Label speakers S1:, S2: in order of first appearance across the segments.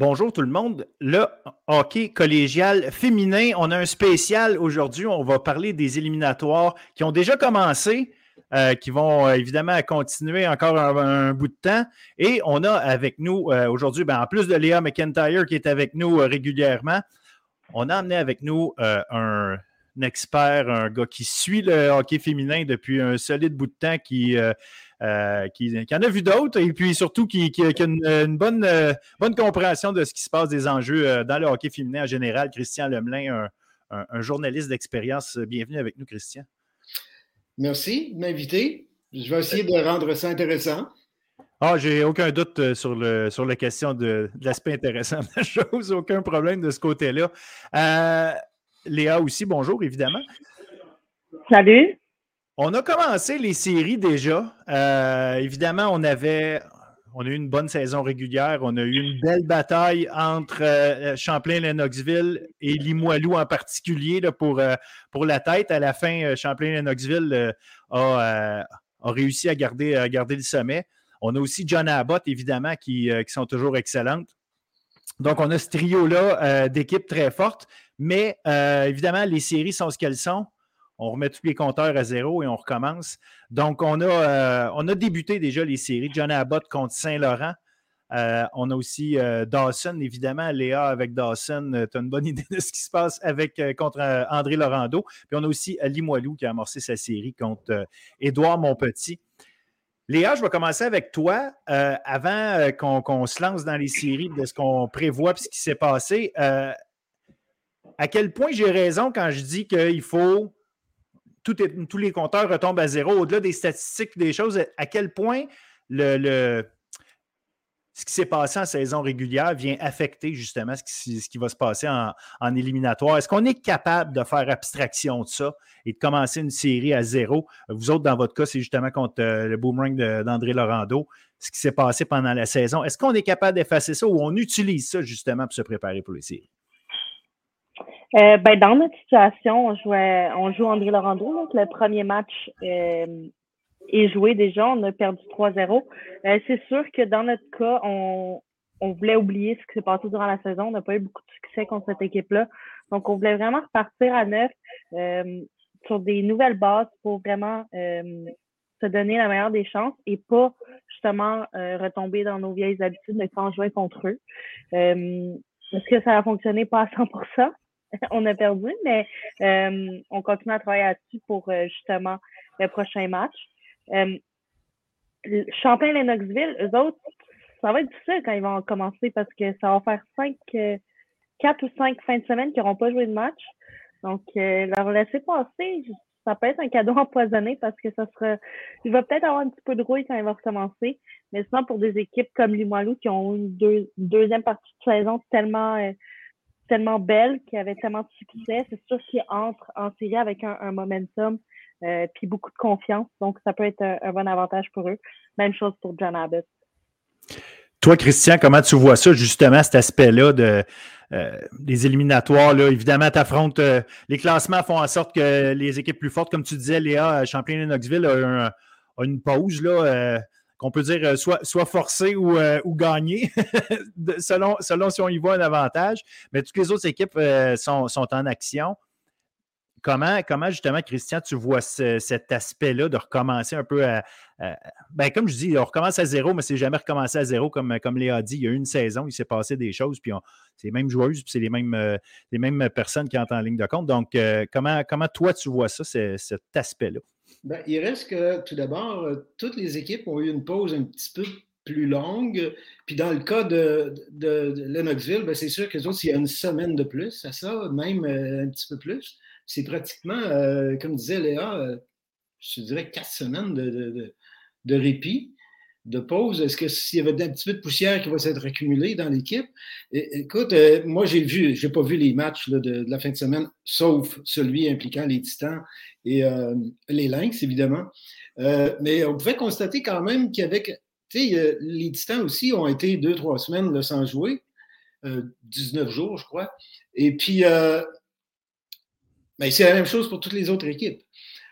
S1: Bonjour tout le monde. Le hockey collégial féminin, on a un spécial aujourd'hui. On va parler des éliminatoires qui ont déjà commencé, euh, qui vont euh, évidemment continuer encore un, bout de temps. Et on a avec nous euh, aujourd'hui, ben, en plus de Léa McIntyre qui est avec nous régulièrement, on a amené avec nous un, expert, un gars qui suit le hockey féminin depuis un solide bout de temps, qui euh, qui, en a vu d'autres et puis surtout qui, a une, bonne, euh, bonne compréhension de ce qui se passe des enjeux euh, dans le hockey féminin en général. Christian Lemelin, un, journaliste d'expérience. Bienvenue avec nous, Christian.
S2: Merci de m'inviter. Je vais essayer de rendre ça intéressant.
S1: Ah, j'ai aucun doute sur, le, sur la question de, l'aspect intéressant de la chose. Aucun problème de ce côté-là. Léa aussi, bonjour, évidemment.
S3: Salut.
S1: On a commencé les séries déjà. Euh, évidemment, on avait a eu une bonne saison régulière. On a eu une belle bataille entre euh, Champlain-Lennoxville et Limoilou en particulier pour, euh, pour la tête. À la fin, Champlain-Lennoxville a, réussi à garder, à garder le sommet. On a aussi John Abbott, évidemment, qui, qui sont toujours excellentes. Donc, on a ce trio-là d'équipes très fortes. Mais évidemment, les séries sont ce qu'elles sont on remet tous les compteurs à zéro et on recommence. Donc, on a, euh, débuté déjà les séries. John Abbott contre Saint-Laurent. Euh, on a aussi euh, Dawson, évidemment. Léa avec Dawson, tu as une bonne idée de ce qui se passe avec, contre André Laurando. Puis on a aussi Limoilou qui a amorcé sa série contre Édouard Monpetit. Léa, je vais commencer avec toi. avant qu'on se lance dans les séries de ce qu'on prévoit et ce qui s'est passé, à quel point j'ai raison quand je dis qu'il faut tous les compteurs retombent à zéro. Au-delà des statistiques, des choses, à quel point ce qui s'est passé en saison régulière vient affecter justement ce qui, va se passer en, éliminatoire? Est-ce qu'on est capable de faire abstraction de ça et de commencer une série à zéro? Vous autres, dans votre cas, c'est justement contre euh, le boomerang d'André Laurando, ce qui s'est passé pendant la saison. Est-ce qu'on est capable d'effacer ça ou on utilise ça justement pour se préparer pour les séries?
S3: Euh, ben, dans notre situation, on, jouait, on joue André Laurando. Donc le premier match euh, est joué déjà. On a perdu 3-0. Euh, c'est sûr que dans notre cas, on, on voulait oublier ce qui s'est passé durant la saison. On n'a pas eu beaucoup de succès contre cette équipe-là. Donc, on voulait vraiment repartir à neuf sur des nouvelles bases pour vraiment se donner la meilleure des chances et pas justement retomber dans nos vieilles habitudes de quand jouer contre eux. Est-ce que ça a fonctionné? Pas à 100 on a perdu, mais euh, on continue à travailler là-dessus pour euh, justement le prochain match. Euh, Champlain-Lennoxville, eux autres, ça va être difficile quand ils vont commencer parce que ça va faire cinq, quatre ou cinq fins de semaine qui n'auront pas joué de match. Donc, leur laisser passer, ça peut être un cadeau empoisonné parce que ça sera. Il va peut-être avoir un petit peu de rouille quand il va recommencer. Mais sinon, pour des équipes comme Limoilou qui ont une deuxième partie de saison tellement tellement belle, qui avait tellement de succès. C'est sûr qu'ils entrent en série avec un, momentum euh, puis beaucoup de confiance. Donc, ça peut être un, bon avantage pour eux. Même chose pour John Abbott.
S1: Toi, Christian, comment tu vois ça, justement, cet aspect-là de, euh, des éliminatoires? Là? Évidemment, tu affrontes euh, les classements font en sorte que les équipes plus fortes, comme tu disais, Léa, Champlain-Knoxville a, a, une pause. Là, qu'on peut dire euh, soit, soit forcé ou, euh, gagné, selon, selon si on y voit un avantage. Mais toutes les autres équipes euh, sont, en action. Comment, comment, justement, Christian, tu vois cet aspect-là de recommencer un peu à. ben, comme je dis, on recommence à zéro, mais c'est jamais recommencé à zéro, comme, comme Léa dit. Il y a une saison, il s'est passé des choses, puis c'est les mêmes joueuses, puis c'est les mêmes, les mêmes personnes qui entrent en ligne de compte. Donc, comment, comment toi, tu vois ça, cet aspect-là?
S2: Ben, il reste que, tout d'abord, euh, toutes les équipes ont eu une pause un petit peu plus longue. Puis dans le cas de, de, Lennoxville, ben, c'est sûr que autres, il y a une semaine de plus à ça, même euh, un petit peu plus. C'est pratiquement, euh, comme disait Léa, je dirais quatre semaines de, de répit de pause? Est-ce que s'il y avait un petit peu de poussière qui va s'être accumulée dans l'équipe? Écoute, euh, moi, j'ai vu, j'ai pas vu les matchs de, la fin de semaine, sauf celui impliquant les Titans et euh, les Lynx, évidemment. Euh, mais on pouvait constater quand même qu'avec, tu sais, les Titans aussi ont été deux, trois semaines sans jouer, 19 jours, je crois. Et puis, ben, c'est la même chose pour toutes les autres équipes.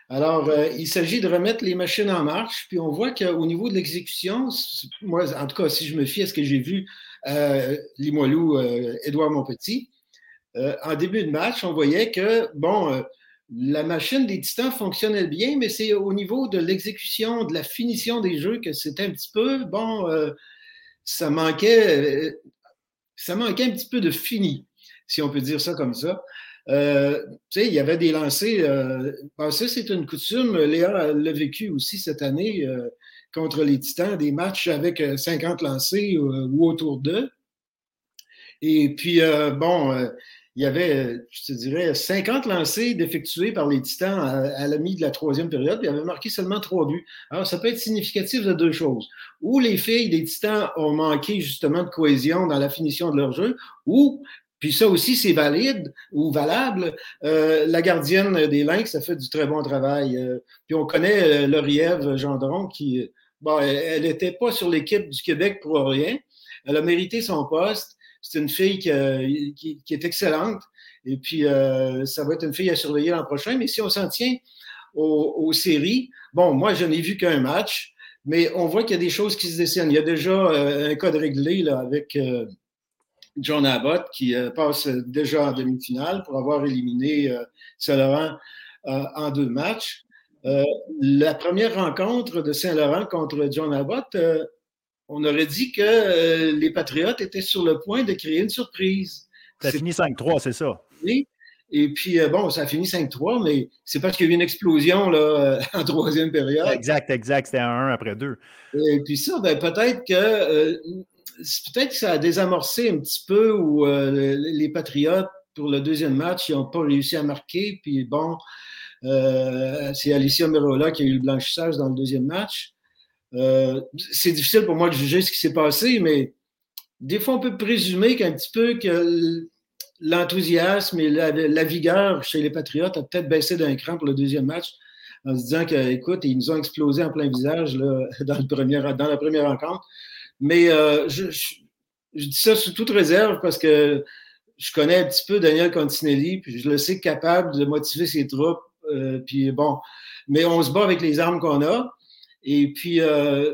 S2: Alors, euh, il s'agit de remettre les machines en marche, puis on voit qu'au niveau de l'exécution, moi, en tout cas, si je me fie à ce que j'ai vu Limoilou, Édouard Montpetit, en début de match, on voyait que, bon, la machine des Titans fonctionnait bien, mais c'est au niveau de l'exécution, de la finition des jeux que c'était un petit peu, bon, ça manquait, ça manquait un petit peu de fini, si on peut dire ça comme ça. Euh, il y avait des lancers. Euh, ça, c'est une coutume. Léa l'a vécu aussi cette année euh, contre les Titans, des matchs avec 50 lancers ou autour d'eux. Et puis, bon, il y avait, je te dirais, 50 lancers d'effectués par les Titans à, la mi de la troisième période, puis il avait marqué seulement trois buts. Alors, ça peut être significatif de deux choses. Ou les filles des Titans ont manqué justement de cohésion dans la finition de leur jeu, ou puis ça aussi, c'est valide ou valable. Euh, la gardienne des Lynx a fait du très bon travail. Euh, puis on connaît euh, Lauriève Gendron qui, bon, elle n'était pas sur l'équipe du Québec pour rien. Elle a mérité son poste. C'est une fille qui, qui, est excellente. Et puis, ça va être une fille à surveiller l'an prochain. Mais si on s'en tient aux, aux, séries, bon, moi, je n'ai vu qu'un match, mais on voit qu'il y a des choses qui se dessinent. Il y a déjà un code réglé là, avec John Abbott, qui euh, passe déjà en demi-finale pour avoir éliminé euh, Saint-Laurent euh, en deux matchs. la première rencontre de Saint-Laurent contre John Abbott, on aurait dit que les Patriotes étaient sur le point de créer une surprise.
S1: Ça a fini 5-3, c'est ça.
S2: Oui. Et puis, bon, ça a fini 5-3, mais c'est parce qu'il y a eu une explosion là, en troisième période.
S1: Exact, exact. C'était un 1 après deux.
S2: Et puis ça, ben, peut-être que peut-être que ça a désamorcé un petit peu où euh, les Patriotes, pour le deuxième match, ils n'ont pas réussi à marquer. Puis bon, euh, c'est Alicia Merola qui a eu le blanchissage dans le deuxième match. Euh, c'est difficile pour moi de juger ce qui s'est passé, mais des fois, on peut présumer qu'un petit peu que l'enthousiasme et la, vigueur chez les Patriotes a peut-être baissé d'un cran pour le deuxième match en se disant que, écoute, ils nous ont explosé en plein visage là, dans, le premier, dans la première rencontre. Mais euh, je, dis ça sous toute réserve parce que je connais un petit peu Daniel Continelli, puis je le sais capable de motiver ses troupes. Euh, puis bon, mais on se bat avec les armes qu'on a. Et puis, euh,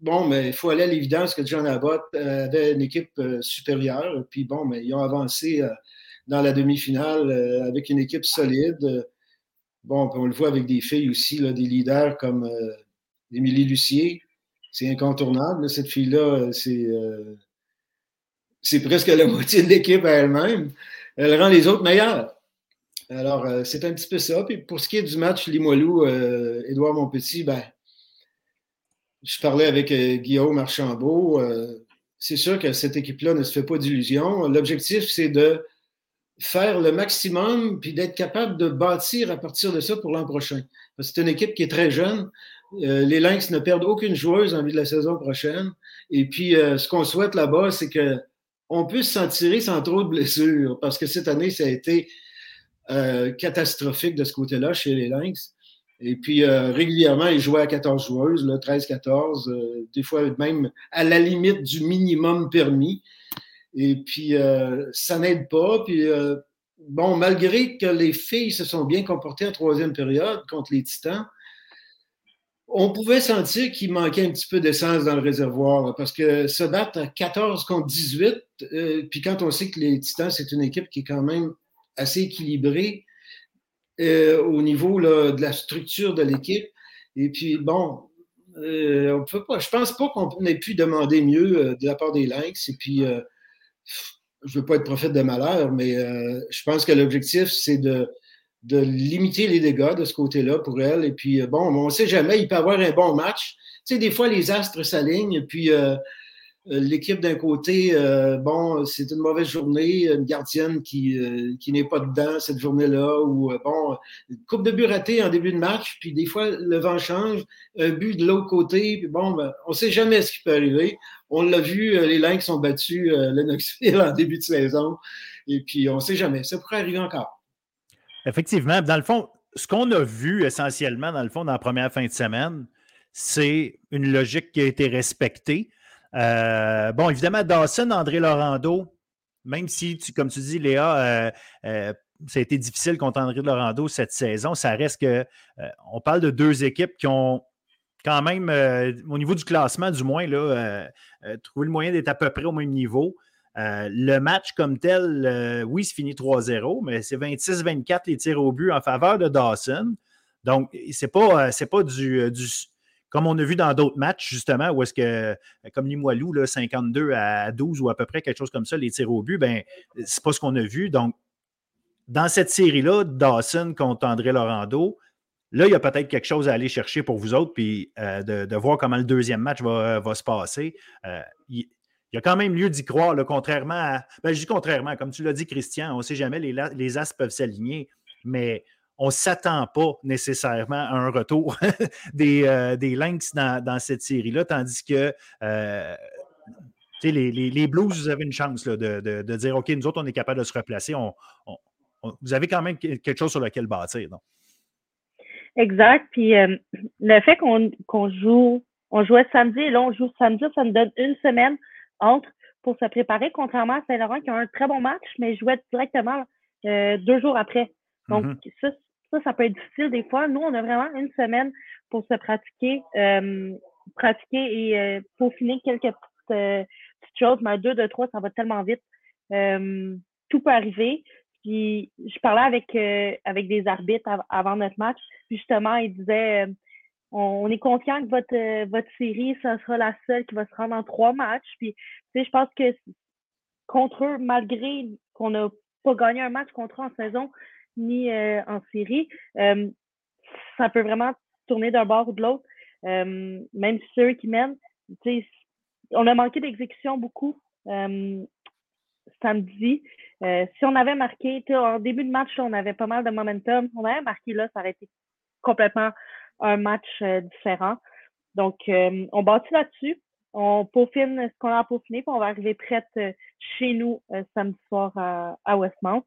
S2: bon, mais il faut aller à l'évidence que John Abbott avait une équipe supérieure. Puis bon, mais ils ont avancé dans la demi-finale avec une équipe solide. Bon, on le voit avec des filles aussi, là, des leaders comme Émilie Lucier, c'est incontournable. Cette fille-là, euh, c'est presque la moitié de l'équipe à elle-même. Elle rend les autres meilleurs. Alors, euh, c'est un petit peu ça. Puis pour ce qui est du match Limoilou, euh, Édouard Monpetit, ben, je parlais avec Guillaume Archambault. c'est sûr que cette équipe-là ne se fait pas d'illusions. L'objectif, c'est de faire le maximum puis d'être capable de bâtir à partir de ça pour l'an prochain. C'est une équipe qui est très jeune. Euh, les Lynx ne perdent aucune joueuse en vue de la saison prochaine. Et puis, euh, ce qu'on souhaite là-bas, c'est qu'on puisse s'en tirer sans trop de blessures, parce que cette année, ça a été euh, catastrophique de ce côté-là chez les Lynx. Et puis, régulièrement, ils jouaient à 14 joueuses, 13-14, des fois même à la limite du minimum permis. Et puis, ça n'aide pas. Puis, bon, malgré que les filles se sont bien comportées en troisième période contre les Titans, on pouvait sentir qu'il manquait un petit peu d'essence dans le réservoir parce que se battre à 14 contre 18, euh, puis quand on sait que les Titans, c'est une équipe qui est quand même assez équilibrée euh, au niveau de la structure de l'équipe. Et puis, bon, euh, on je pense pas qu'on ait pu demander mieux de la part des Lynx. Et puis, je veux pas être prophète de malheur, mais je pense que l'objectif, c'est de de limiter les dégâts de ce côté-là pour elle. Et puis, euh, bon, on ne sait jamais, il peut avoir un bon match. Tu sais, des fois, les astres s'alignent, puis euh, euh, l'équipe d'un côté, bon, c'est une mauvaise journée, une gardienne qui, qui n'est pas dedans cette journée-là, ou bon, coupe de but ratée en début de match, puis des fois, le vent change, un but de l'autre côté, puis bon, ben, on ne sait jamais ce qui peut arriver. On l'a vu, les Lynx ont battu Knoxville en début de saison, et puis on ne sait jamais, ça pourrait arriver encore.
S1: Effectivement. Dans le fond, ce qu'on a vu essentiellement, dans le fond, dans la première fin de semaine, c'est une logique qui a été respectée. Euh, bon, évidemment, Dawson, André Laurando, même si, comme tu dis, Léa, euh, euh, ça a été difficile contre André Laurando cette saison, ça reste que on parle de deux équipes qui ont quand même, au niveau du classement, du moins, là, trouver le moyen d'être à peu près au même niveau. Le match comme tel, oui, c'est fini 3-0, mais c'est 26-24 les tirs au but en faveur de Dawson. Donc, c'est pas, pas du, comme on a vu dans d'autres matchs, justement, où est-ce que, comme Limoilou, là, 52 à 12 ou à peu près quelque chose comme ça, les tirs au but, ben, c'est pas ce qu'on a vu. Donc, dans cette série-là, Dawson contre André Laurando, là, il y a peut-être quelque chose à aller chercher pour vous autres, puis euh, de, voir comment le deuxième match va, se passer. Euh, il, y a quand même lieu d'y croire, contrairement à. Ben, je dis contrairement, comme tu l'as dit, Christian, on ne sait jamais, les, les as peuvent s'aligner, mais on ne s'attend pas nécessairement à un retour des, euh, des, Lynx dans, cette série-là, tandis que euh, les, les, Blues, vous avez une chance de, dire OK, nous autres, on est capable de se replacer. vous avez quand même quelque chose sur lequel bâtir.
S3: Exact. Puis euh, le fait qu'on joue, on jouait samedi et là, on joue samedi, ça nous donne une semaine entre pour se préparer, contrairement à Saint-Laurent qui a un très bon match, mais jouait directement deux jours après. Donc, mm-hmm. ça, ça, peut être difficile des fois. Nous, on a vraiment une semaine pour se pratiquer, euh, pratiquer et euh, peaufiner quelques euh, petites, choses, mais deux, de trois, ça va tellement vite. Euh, tout peut arriver. Puis je parlais avec, avec des arbitres avant notre match. justement, ils disaient on, est confiant que votre, votre série, ça sera la seule qui va se rendre en trois matchs. Puis, je pense que contre eux, malgré qu'on n'a pas gagné un match contre eux en saison, ni euh, en série, euh, ça peut vraiment tourner d'un bord ou de l'autre. Euh, même ceux qui mènent, on a manqué d'exécution beaucoup samedi. si on avait marqué, en début de match, on avait pas mal de momentum. On avait marqué là, ça aurait été complètement un match différent. Donc, on bâtit là-dessus. On peaufine ce qu'on a peaufiné, puis on va arriver prête chez nous samedi soir à, à Westmount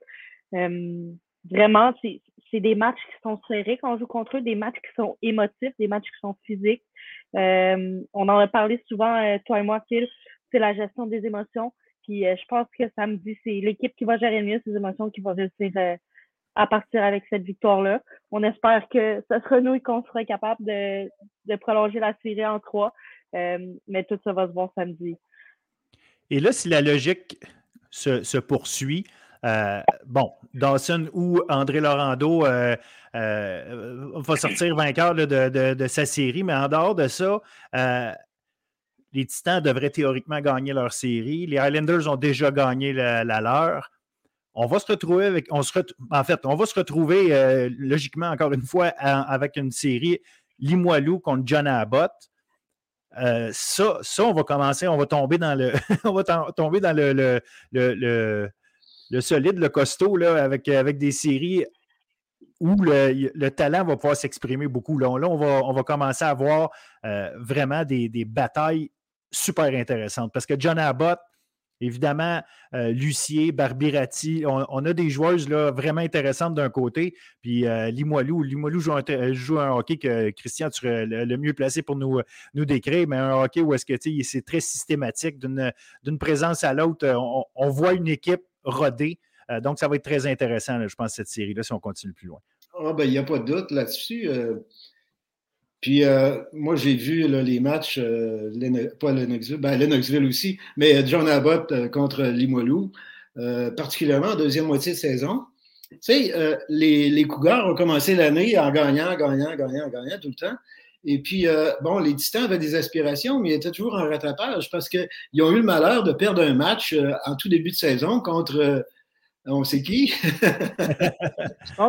S3: vraiment, c'est des matchs qui sont serrés quand on joue contre eux, des matchs qui sont émotifs, des matchs qui sont physiques. Euh, on en a parlé souvent, euh, toi et moi, Phil, c'est la gestion des émotions. Puis euh, je pense que samedi, c'est l'équipe qui va gérer mieux ces émotions qui va réussir à partir avec cette victoire-là. On espère que ce sera nous et qu'on sera capable de, prolonger la série en trois. mais tout ça va se voir samedi.
S1: Et là, si la logique se, poursuit, euh, bon, Dawson ou André Laurando euh, euh, va sortir vainqueur de, sa série, mais en dehors de ça, les Titans devraient théoriquement gagner leur série. Les Highlanders ont déjà gagné la, leur. On va se retrouver en fait, on va se retrouver logiquement, encore une fois, avec une série Limoilou contre John Abbott. ça, ça, on va commencer, on va tomber dans le, le, solide, le costaud, avec, des séries où le, talent va pouvoir s'exprimer beaucoup. Là, on, va, commencer à avoir euh, vraiment des, batailles super intéressantes. Parce que John Abbott, évidemment, euh, Lucier, Barbirati, on, a des joueuses là, vraiment intéressantes d'un côté. Puis euh, Limoilou, Limoilou joue un, hockey que Christian, tu serais le, mieux placé pour nous, nous décrire, mais un hockey où est-ce que c'est très systématique d'une présence à l'autre. on, voit une équipe rodé. Euh, donc, ça va être très intéressant, je pense, cette série-là, si on continue plus loin.
S2: Ah, ben, il n'y a pas de doute là-dessus. Euh. puis, euh, moi, j'ai vu les matchs, pas Lennoxville, ben, Lennoxville aussi, mais John Abbott contre Limoilou, particulièrement en deuxième moitié de saison. Tu sais, les, les Cougars ont commencé l'année en gagnant, gagnant, gagnant, gagnant tout le temps. Et puis, bon, les Titans avaient des aspirations, mais ils étaient toujours en rattrapage parce qu'ils ont eu le malheur de perdre un match en tout début de saison contre on sait qui? un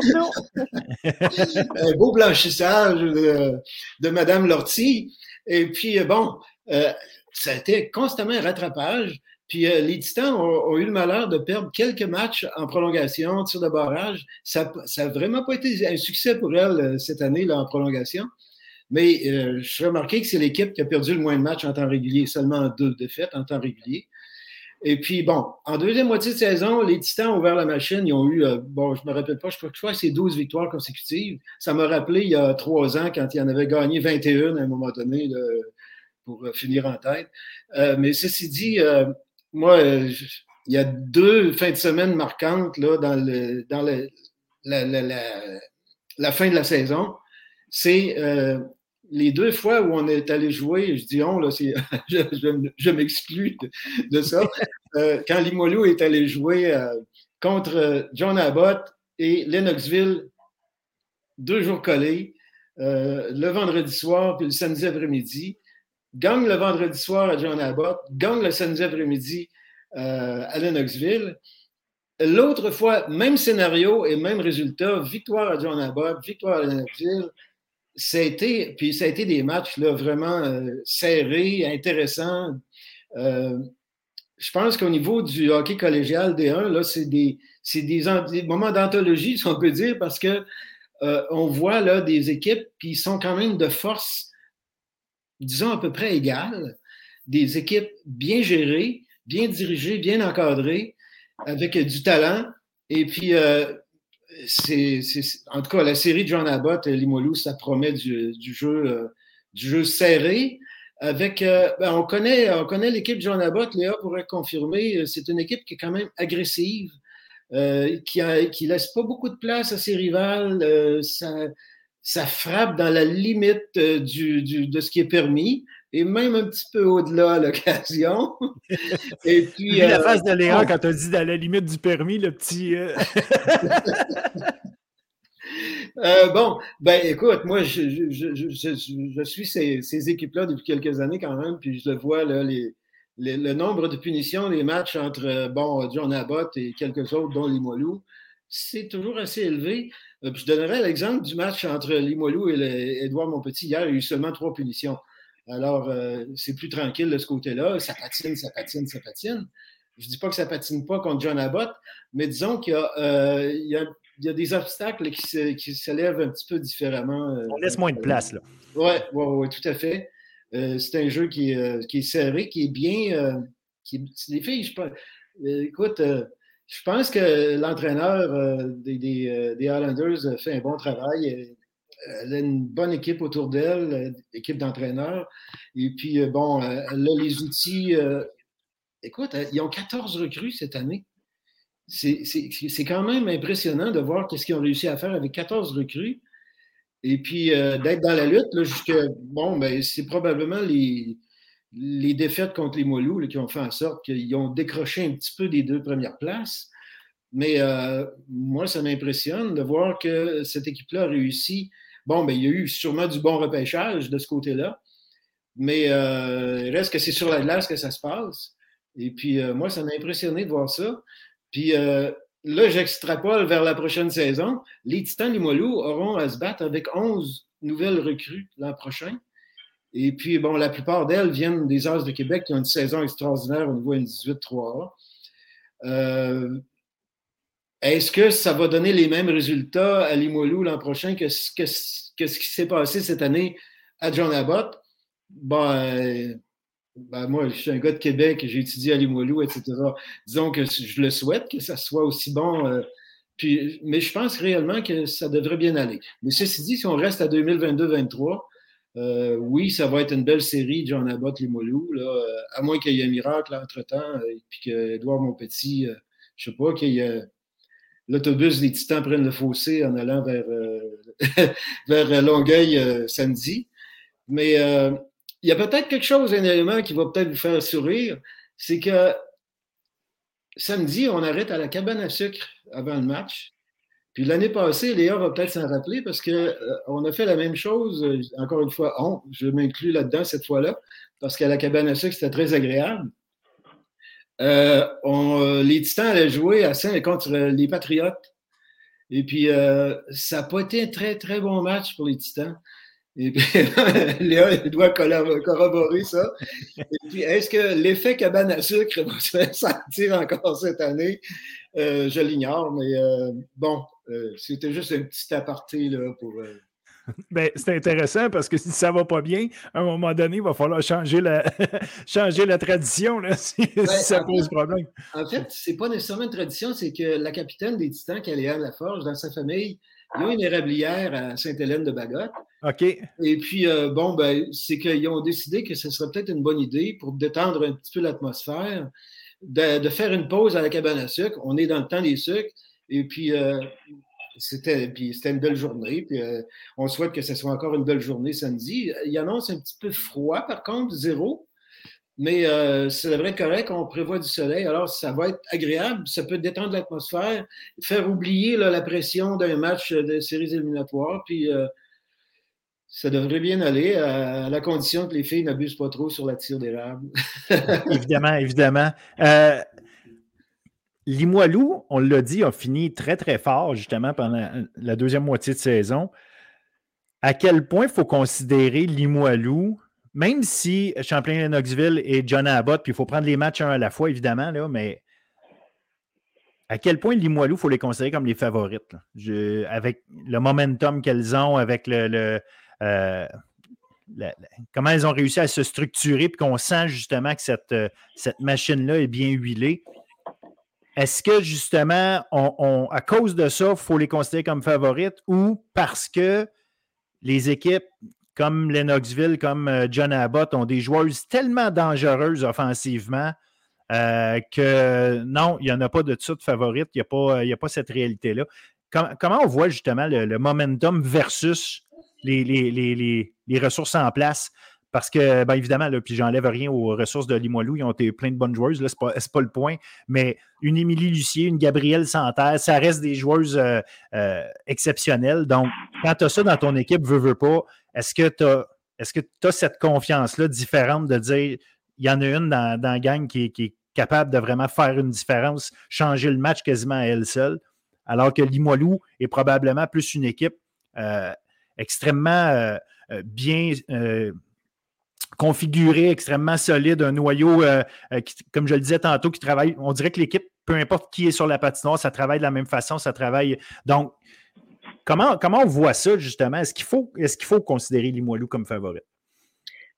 S2: beau blanchissage de, de Mme Lortie. Et puis, bon, euh, ça a été constamment un rattrapage. Puis euh, les Titans ont, eu le malheur de perdre quelques matchs en prolongation, tir de barrage. Ça n'a vraiment pas été un succès pour elles euh, cette année là, en prolongation. Mais je remarqué que c'est l'équipe qui a perdu le moins de matchs en temps régulier, seulement deux défaites en temps régulier. Et puis, bon, en deuxième moitié de saison, les Titans ont ouvert la machine. Ils ont eu, euh, bon, je ne me rappelle pas, je crois, que c'est 12 victoires consécutives. Ça m'a rappelé il y a trois ans quand ils en avaient gagné 21 à un moment donné pour euh, finir en tête. Euh, mais ceci dit, moi, il y a deux fins de semaine marquantes là, dans, le, dans le, la, la, la, fin de la saison. C'est les deux fois où on est allé jouer, je dis on, là, je, je, m'exclus de, ça. Euh, quand Limoilou est allé jouer euh, contre John Abbott et Lennoxville, deux jours collés, le vendredi soir puis le samedi après-midi, gagne le vendredi soir à John Abbott, gagne le samedi après-midi à Lennoxville. L'autre fois, même scénario et même résultat, victoire à John Abbott, victoire à Lennoxville. Ça a été, puis des matchs là, vraiment euh, serrés, intéressants. Euh, je pense qu'au niveau du hockey collégial D1, là, c'est des, moments d'anthologie, si on peut dire, parce que euh, on voit là des équipes qui sont quand même de force, disons à peu près égales, des équipes bien gérées, bien dirigées, bien encadrées, avec du talent. Et puis, en tout cas, la série John Abbott et Limolou, ça promet du, jeu, euh, du jeu serré. Avec, euh, ben, on connaît, on connaît l'équipe John Abbott, Léa pourrait confirmer, c'est une équipe qui est quand même agressive, qui, qui laisse pas beaucoup de place à ses rivales, ça, frappe dans la limite de ce qui est permis et même un petit peu au-delà à l'occasion.
S1: et puis. la euh, face de quand tu as dit dans la limite du permis, le petit. Euh.
S2: Euh, bon, ben écoute, moi, je, je, je, je suis ces, ces équipes-là depuis quelques années quand même, puis je le vois, là, les, le nombre de punitions, les matchs entre, bon, John Abbott et quelques autres, dont Limoilou, c'est toujours assez élevé. je donnerai l'exemple du match entre Limoilou et Edouard Monpetit. Hier, il y a eu seulement trois punitions. Alors, euh, c'est plus tranquille de ce côté-là. Ça patine, ça patine, ça patine. Je ne dis pas que ça patine pas contre John Abbott, mais disons qu'il y, euh, y, a, des obstacles qui s'élèvent un petit peu différemment.
S1: Euh, On laisse moins de place, là.
S2: Oui, ouais, ouais, tout à fait. c'est un jeu qui, qui, est serré, qui est bien. Qui, les filles, je pense. écoute, je pense que l'entraîneur des, des, des, Highlanders fait un bon travail elle a une bonne équipe autour d'elle, euh, équipe d'entraîneurs. Et puis, euh, bon, euh, elle a les outils. écoute, ils ont 14 recrues cette année. C'est quand même impressionnant de voir ce qu'ils ont réussi à faire avec 14 recrues. Et puis, d'être dans la lutte, là, jusque, bon, ben, c'est probablement les, les défaites contre les Moilous qui ont fait en sorte qu'ils ont décroché un petit peu des deux premières places. Mais moi, ça m'impressionne de voir que cette équipe-là a réussi Bon, ben, il y a eu sûrement du bon repêchage de ce côté-là, mais euh, reste que c'est sur la glace que ça se passe. Et puis, euh, moi, ça m'a impressionné de voir ça. Puis euh, là, j'extrapole vers la prochaine saison. Les Titans Limoilou auront à se battre avec 11 nouvelles recrues l'an prochain. Et puis, bon, la plupart d'elles viennent des As de Québec qui ont une saison extraordinaire au niveau N18-3A. Est-ce que ça va donner les mêmes résultats à Limoilou l'an prochain que, ce qui s'est passé cette année à John Abbott? Ben, ben, moi, je suis un gars de Québec, j'ai étudié à Limoilou, etc. Disons que je le souhaite que ça soit aussi bon. Euh, puis, mais je pense réellement que ça devrait bien aller. Mais ceci dit, si on reste à 2022-2023, euh, oui, ça va être une belle série, John Abbott, Limoilou, là, euh, à moins qu'il y ait un miracle entre-temps, et puis qu'Edouard Monpetit, je ne sais pas, qu'il y ait l'autobus des Titans prenne le fossé en allant vers, euh, vers Longueuil euh, samedi. Mais euh, il y a peut-être quelque chose, un élément qui va peut-être vous faire sourire, c'est que samedi, on arrête à la cabane à sucre avant le match. Puis l'année passée, Léa va peut-être s'en rappeler parce qu'on a fait la même chose, encore une fois, on, je m'inclus là-dedans cette fois-là, parce qu'à la cabane à sucre, c'était très agréable. Euh, on, euh, les Titans allaient jouer à Saint contre les Patriotes. Et puis, euh, ça n'a pas été un très, très bon match pour les Titans. Et puis, Léa doit corroborer ça. Et puis, est-ce que l'effet cabane à sucre va se faire sentir encore cette année? je l'ignore, mais bon, c'était juste un petit aparté là, pour
S1: ben, c'est intéressant parce que si ça va pas bien, à un moment donné, il va falloir changer la, changer la tradition là, si, ça pose problème.
S2: En fait, c'est pas nécessairement une tradition, c'est que la capitaine des Titans, Caléane Laforge, dans sa famille, il y a une érablière à Sainte-Hélène de Bagotte.
S1: OK.
S2: Et puis, euh, bon, ben, c'est qu'ils ont décidé que ce serait peut-être une bonne idée pour détendre un petit peu l'atmosphère, de, faire une pause à la cabane à sucre. On est dans le temps des sucres. Et puis, euh, c'était une belle journée. Puis, on souhaite que ce soit encore une belle journée samedi. Il annonce un petit peu froid, par contre, zéro. Mais c'est vrai correct, on prévoit du soleil, alors ça va être agréable, ça peut détendre l'atmosphère, faire oublier la pression d'un match de séries éliminatoires, puis ça devrait bien aller, à, la condition que les filles n'abusent pas trop sur la tire d'érable.
S1: évidemment, évidemment. Euh, Limoilou, on l'a dit, a fini très, très fort, justement, pendant la deuxième moitié de saison. À quel point il faut considérer Limoilou, même si Champlain-Lennoxville et John Abbott, puis il faut prendre les matchs un à la fois, évidemment, là, mais à quel point Limoilou, il faut les considérer comme les favorites, avec le momentum qu'elles ont, avec le, euh, comment ils ont réussi à se structurer, puis qu'on sent justement que cette, euh, cette machine-là est bien huilée. Est-ce que justement, à cause de ça, il faut les considérer comme favorites ou parce que les équipes comme Lennoxville, comme euh, John Abbott ont des joueuses tellement dangereuses offensivement que non, il n'y en a pas de ça de favorite, il n'y a pas cette réalité-là. comment on voit justement le momentum versus les, ressources en place? Parce que, bien évidemment, là, puis j'enlève rien aux ressources de Limoilou, ils ont été plein de bonnes joueuses, là, c'est pas, pas le point. Mais une Émilie Lucier, une Gabrielle Santerre, ça reste des joueuses euh, euh, exceptionnelles. Donc, quand tu as ça dans ton équipe, veux, veux pas, est-ce que tu as, as cette confiance-là différente de dire il y en a une dans, la gang qui, est capable de vraiment faire une différence, changer le match quasiment à elle seule, alors que Limoilou est probablement plus une équipe euh, extrêmement bien configuré, extrêmement solide, un noyau, comme je le disais tantôt, qui travaille. On dirait que l'équipe, peu importe qui est sur la patinoire, ça travaille de la même façon, ça travaille. Donc, comment, comment on voit ça, justement? Est-ce qu'il faut, est faut considérer Limoilou comme favori?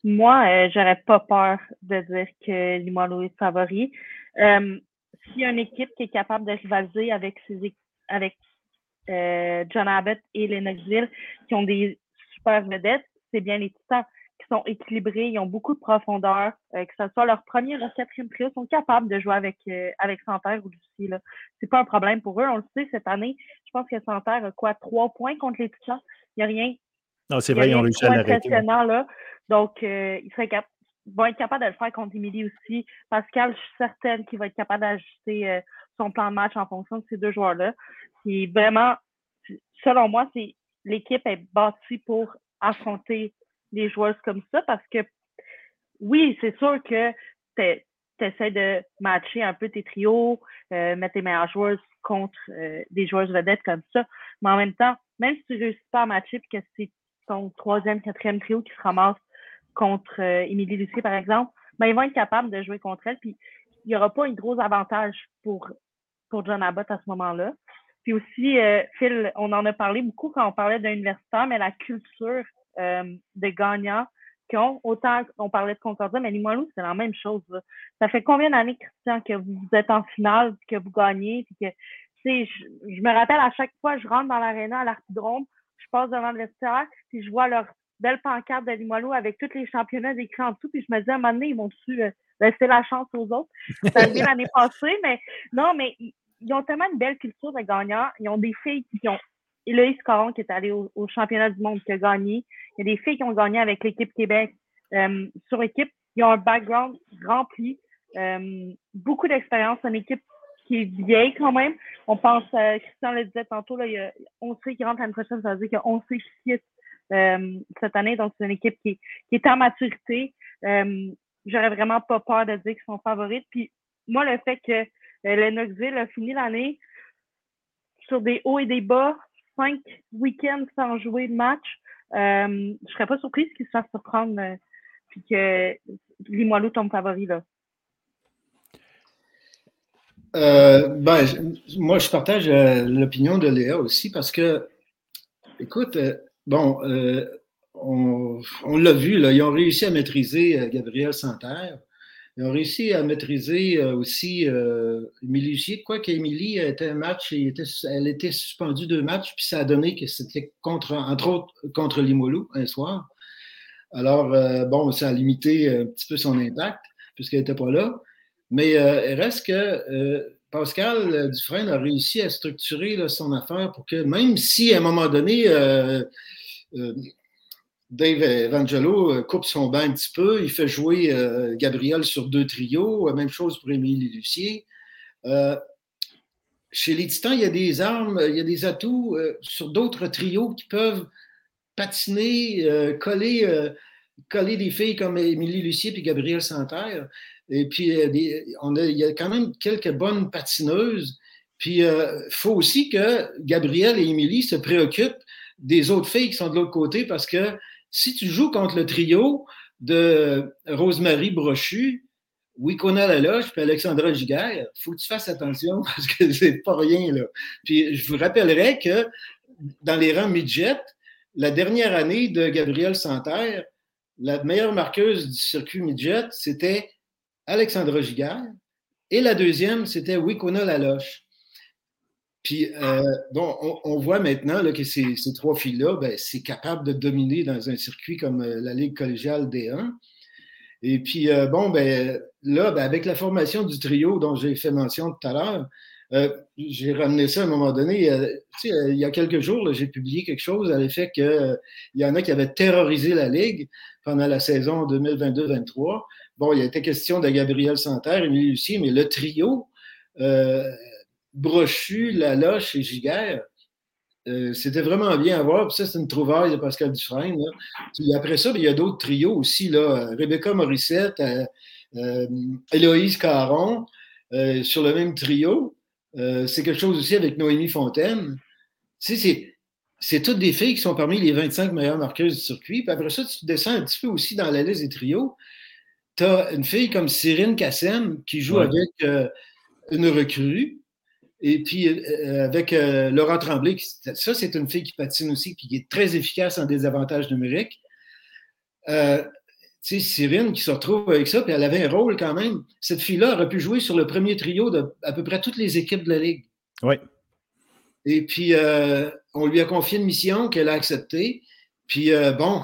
S3: Moi, j'aurais pas peur de dire que Limoilou est favori. S'il y a une équipe qui est capable de rivaliser avec ses, avec euh, John Abbott et Lennoxville, qui ont des super vedettes, c'est bien les Titans qui sont équilibrés, ils ont beaucoup de profondeur, euh, que ce soit leur premier ou quatrième trio, sont capables de jouer avec, euh, avec Santerre ou Lucie. Là. C'est pas un problème pour eux. On le sait, cette année, je pense que Santerre a quoi, trois points contre les Titans? Il n'y a rien.
S1: Non, c'est vrai, ils ont réussi à l'arrêter.
S3: Là. Donc, ils vont être capables de le faire contre Émilie aussi. Pascal, je suis certaine qu'il va être capable d'ajuster son plan de match en fonction de ces deux joueurs-là. C'est vraiment, selon moi, c'est l'équipe est bâtie pour affronter les joueuses comme ça parce que oui, c'est sûr que tu essaies de matcher un peu tes trios, euh, mettre tes meilleures joueuses contre euh, des joueuses vedettes comme ça. Mais en même temps, même si tu réussis pas à matcher et que c'est ton troisième, quatrième trio qui se ramasse contre euh, Émilie Lucier, par exemple, ben, ils vont être capables de jouer contre elle. Puis il n'y aura pas un gros avantage pour, pour John Abbott à ce moment-là. Puis aussi, euh, Phil, on en a parlé beaucoup quand on parlait d'un universitaire, mais la culture euh, des gagnants qui ont, autant qu'on parlait de Concordia, mais Limoilou, c'est la même chose. Ça fait combien d'années, Christian, que vous êtes en finale, que vous gagnez, puis que, je, me rappelle à chaque fois, je rentre dans l'aréna à l'arpidrome, je passe devant le vestiaire, puis je vois leur belle pancarte de Limoilou avec tous les championnats décrits en dessous, puis je me dis, à un moment donné, ils vont-tu euh, laisser la chance aux autres? Ça a l'année passée, mais non, mais ils ont tellement une belle culture de gagnants. Ils ont des filles qui ont. Héloïse Caron qui est allée au, championnat du monde qui a gagné. Il y a des filles qui ont gagné avec l'équipe Québec euh, sur équipe. Ils ont un background rempli. Euh, beaucoup d'expérience. Une équipe qui est vieille quand même. On pense, euh, Christian le disait tantôt, là, il y a, on sait qui rentre l'année prochaine, ça veut dire qu'il y a 11 qui quittent cette année. Donc, c'est une équipe qui, qui est en maturité. J'aurais vraiment pas peur de dire qu'ils sont favorites. Puis, moi, le fait que euh, Lennoxville a fini l'année sur des hauts et des bas, cinq week-ends sans jouer de match. Euh, je serais pas surprise qu'ils se fassent surprendre euh, puis que Limoilou tombe favori là.
S2: ben, moi, je partage l'opinion de Léa aussi parce que, écoute, bon, on, on l'a vu, là, ils ont réussi à maîtriser Gabriel Santerre. Ils ont réussi à maîtriser euh, aussi euh, Lucier. Quoi qu'Émilie était un match, elle était suspendue deux matchs, puis ça a donné que c'était contre, entre autres, contre Limoilou un soir. Alors, euh, bon, ça a limité un petit peu son impact, puisqu'elle n'était pas là. Mais il reste que Pascal Dufresne a réussi à structurer son affaire pour que même si à un moment donné, euh, euh, Dave Evangelo coupe son bain un petit peu, il fait jouer Gabriel sur deux trios, même chose pour Émilie Lucier. chez les Titans, il y a des armes, il y a des atouts sur d'autres trios qui peuvent patiner, coller coller des filles comme Émilie Lucier et Gabrielle Santerre. Et puis, euh, il y a quand même quelques bonnes patineuses. Puis, il euh, faut aussi que Gabrielle et Émilie se préoccupent des autres filles qui sont de l'autre côté parce que si tu joues contre le trio de Rosemary Brochu, Wikona Laloche puis Alexandra Giguère, faut que tu fasses attention parce que c'est pas rien. Là. Puis je vous rappellerai que dans les rangs midget, la dernière année de Gabrielle Santerre, la meilleure marqueuse du circuit midget, c'était Alexandra Giguère. Et la deuxième, c'était Wikona Laloche. Puis, euh, bon, on, voit maintenant que ces, trois filles-là, ben, c'est capable de dominer dans un circuit comme euh, la Ligue collégiale D1. Et puis, euh, bon, ben, là, ben, avec la formation du trio dont j'ai fait mention tout à l'heure, j'ai ramené ça à un moment donné. il y a quelques jours, j'ai publié quelque chose à l'effet qu'il y en a qui avaient terrorisé la Ligue pendant la saison 2022-23. Bon, il été question de Gabriel Santerre, Émilie Lucie, mais le trio, Brochu, Laloche et Giguère, euh, c'était vraiment bien à voir. Puis ça, c'est une trouvaille de Pascal Dufresne. Puis après ça, il y a d'autres trios aussi. Là. Rebecca Morissette, euh, euh Héloïse Caron, sur le même trio. c'est quelque chose aussi avec Noémie Fontaine. Tu sais, c'est c'est toutes des filles qui sont parmi les 25 meilleures marqueuses du circuit. Puis après ça, tu descends un petit peu aussi dans la liste des trios. Tu as une fille comme Cyrine Kassem qui joue avec euh, une recrue. Et puis euh, avec euh, Laurent Tremblay, ça, c'est une fille qui patine aussi, puis qui est très efficace en désavantage numérique. tu sais, Cyrine qui se retrouve avec ça, puis elle avait un rôle quand même. Cette fille-là aurait pu jouer sur le premier trio de à peu près toutes les équipes de la Ligue.
S1: Oui.
S2: Et puis, euh, on lui a confié une mission qu'elle a acceptée. Puis, euh, bon,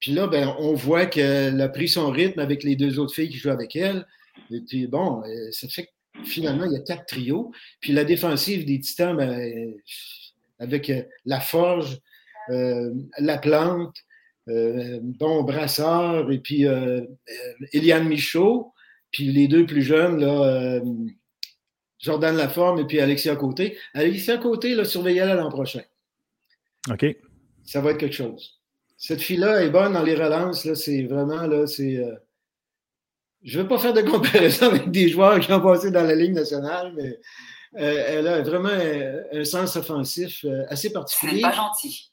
S2: puis là, ben, on voit qu'elle a pris son rythme avec les deux autres filles qui jouent avec elle. Et puis, bon, euh, ça fait que finalement, il y a quatre trios. Puis la défensive des Titans, ben, avec la Forge, la Plante, bon, Brassard, et puis Eliane Michaud, puis les deux plus jeunes, là, Jordan Laforme et puis Alexia Côté. Alexia Côté, là, surveillez-la l'an prochain.
S1: OK.
S2: Ça va être quelque chose. Cette fille-là est bonne dans les relances. Là, c'est vraiment, là, c'est. Euh, je ne veux pas faire de comparaison avec des joueurs qui ont passé dans la Ligue nationale, mais euh, elle a vraiment un, sens offensif euh, assez particulier.
S4: C'est pas gentil.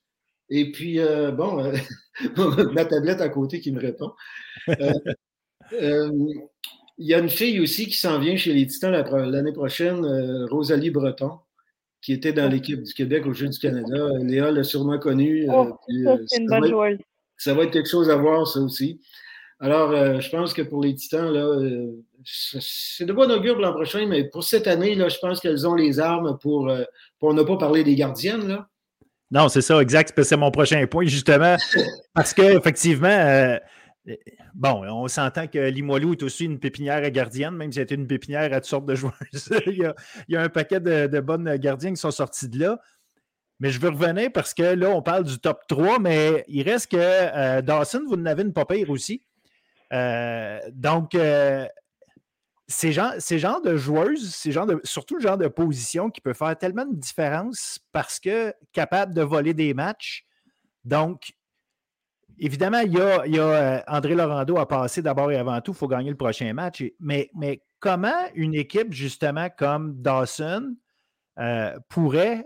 S2: Et puis, bon, ma tablette à côté qui me répond. Il y a une fille aussi qui s'en vient chez les Titans l'année prochaine, euh, Rosalie Breton, qui était dans l'équipe du Québec au Jeux du Canada. Léa l'a sûrement connue.
S3: Euh, oh, euh, c'est une bonne joueuse.
S2: Ça va être quelque chose à voir, ça aussi. Alors, je pense que pour les Titans, là, c'est de bon augure pour l'an prochain, mais pour cette année, là, je pense qu'elles ont les armes pour, pour ne pas parler des gardiennes. Là.
S1: Non, c'est ça, exact. C'est mon prochain point, justement. parce qu'effectivement, Bon, on s'entend que Limoilou est aussi une pépinière à gardienne, même si c'était une pépinière à toutes sortes de joueurs. il, y a, un paquet de, bonnes gardiennes qui sont sortis de là. Mais je veux revenir parce que là, on parle du top 3, mais il reste que euh, Dawson, vous en avez une pas aussi. Euh, donc, euh, ces, gens, ces genres de joueuses, ces genres de, surtout le genre de position qui peut faire tellement de différence parce que capable de voler des matchs. Donc, évidemment, il y a, euh, André Laurando à passer d'abord et avant tout, il faut gagner le prochain match. Mais, mais comment une équipe, justement, comme Dawson pourrait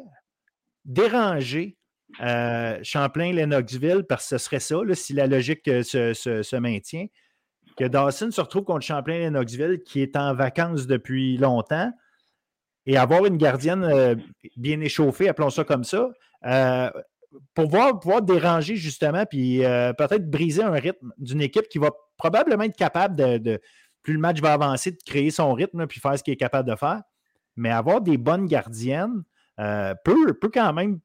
S1: déranger euh, Champlain-Lennoxville, parce que ce serait ça, si la logique se, maintient, que Dawson se retrouve contre Champlain-Lennoxville, qui est en vacances depuis longtemps, et avoir une gardienne bien échauffée, appelons ça comme ça, pour pouvoir, déranger justement, puis euh, peut-être briser un rythme d'une équipe qui va probablement être capable de, plus le match va avancer, de créer son rythme, puis faire ce qu'il est capable de faire. Mais avoir des bonnes gardiennes euh, peut, quand même,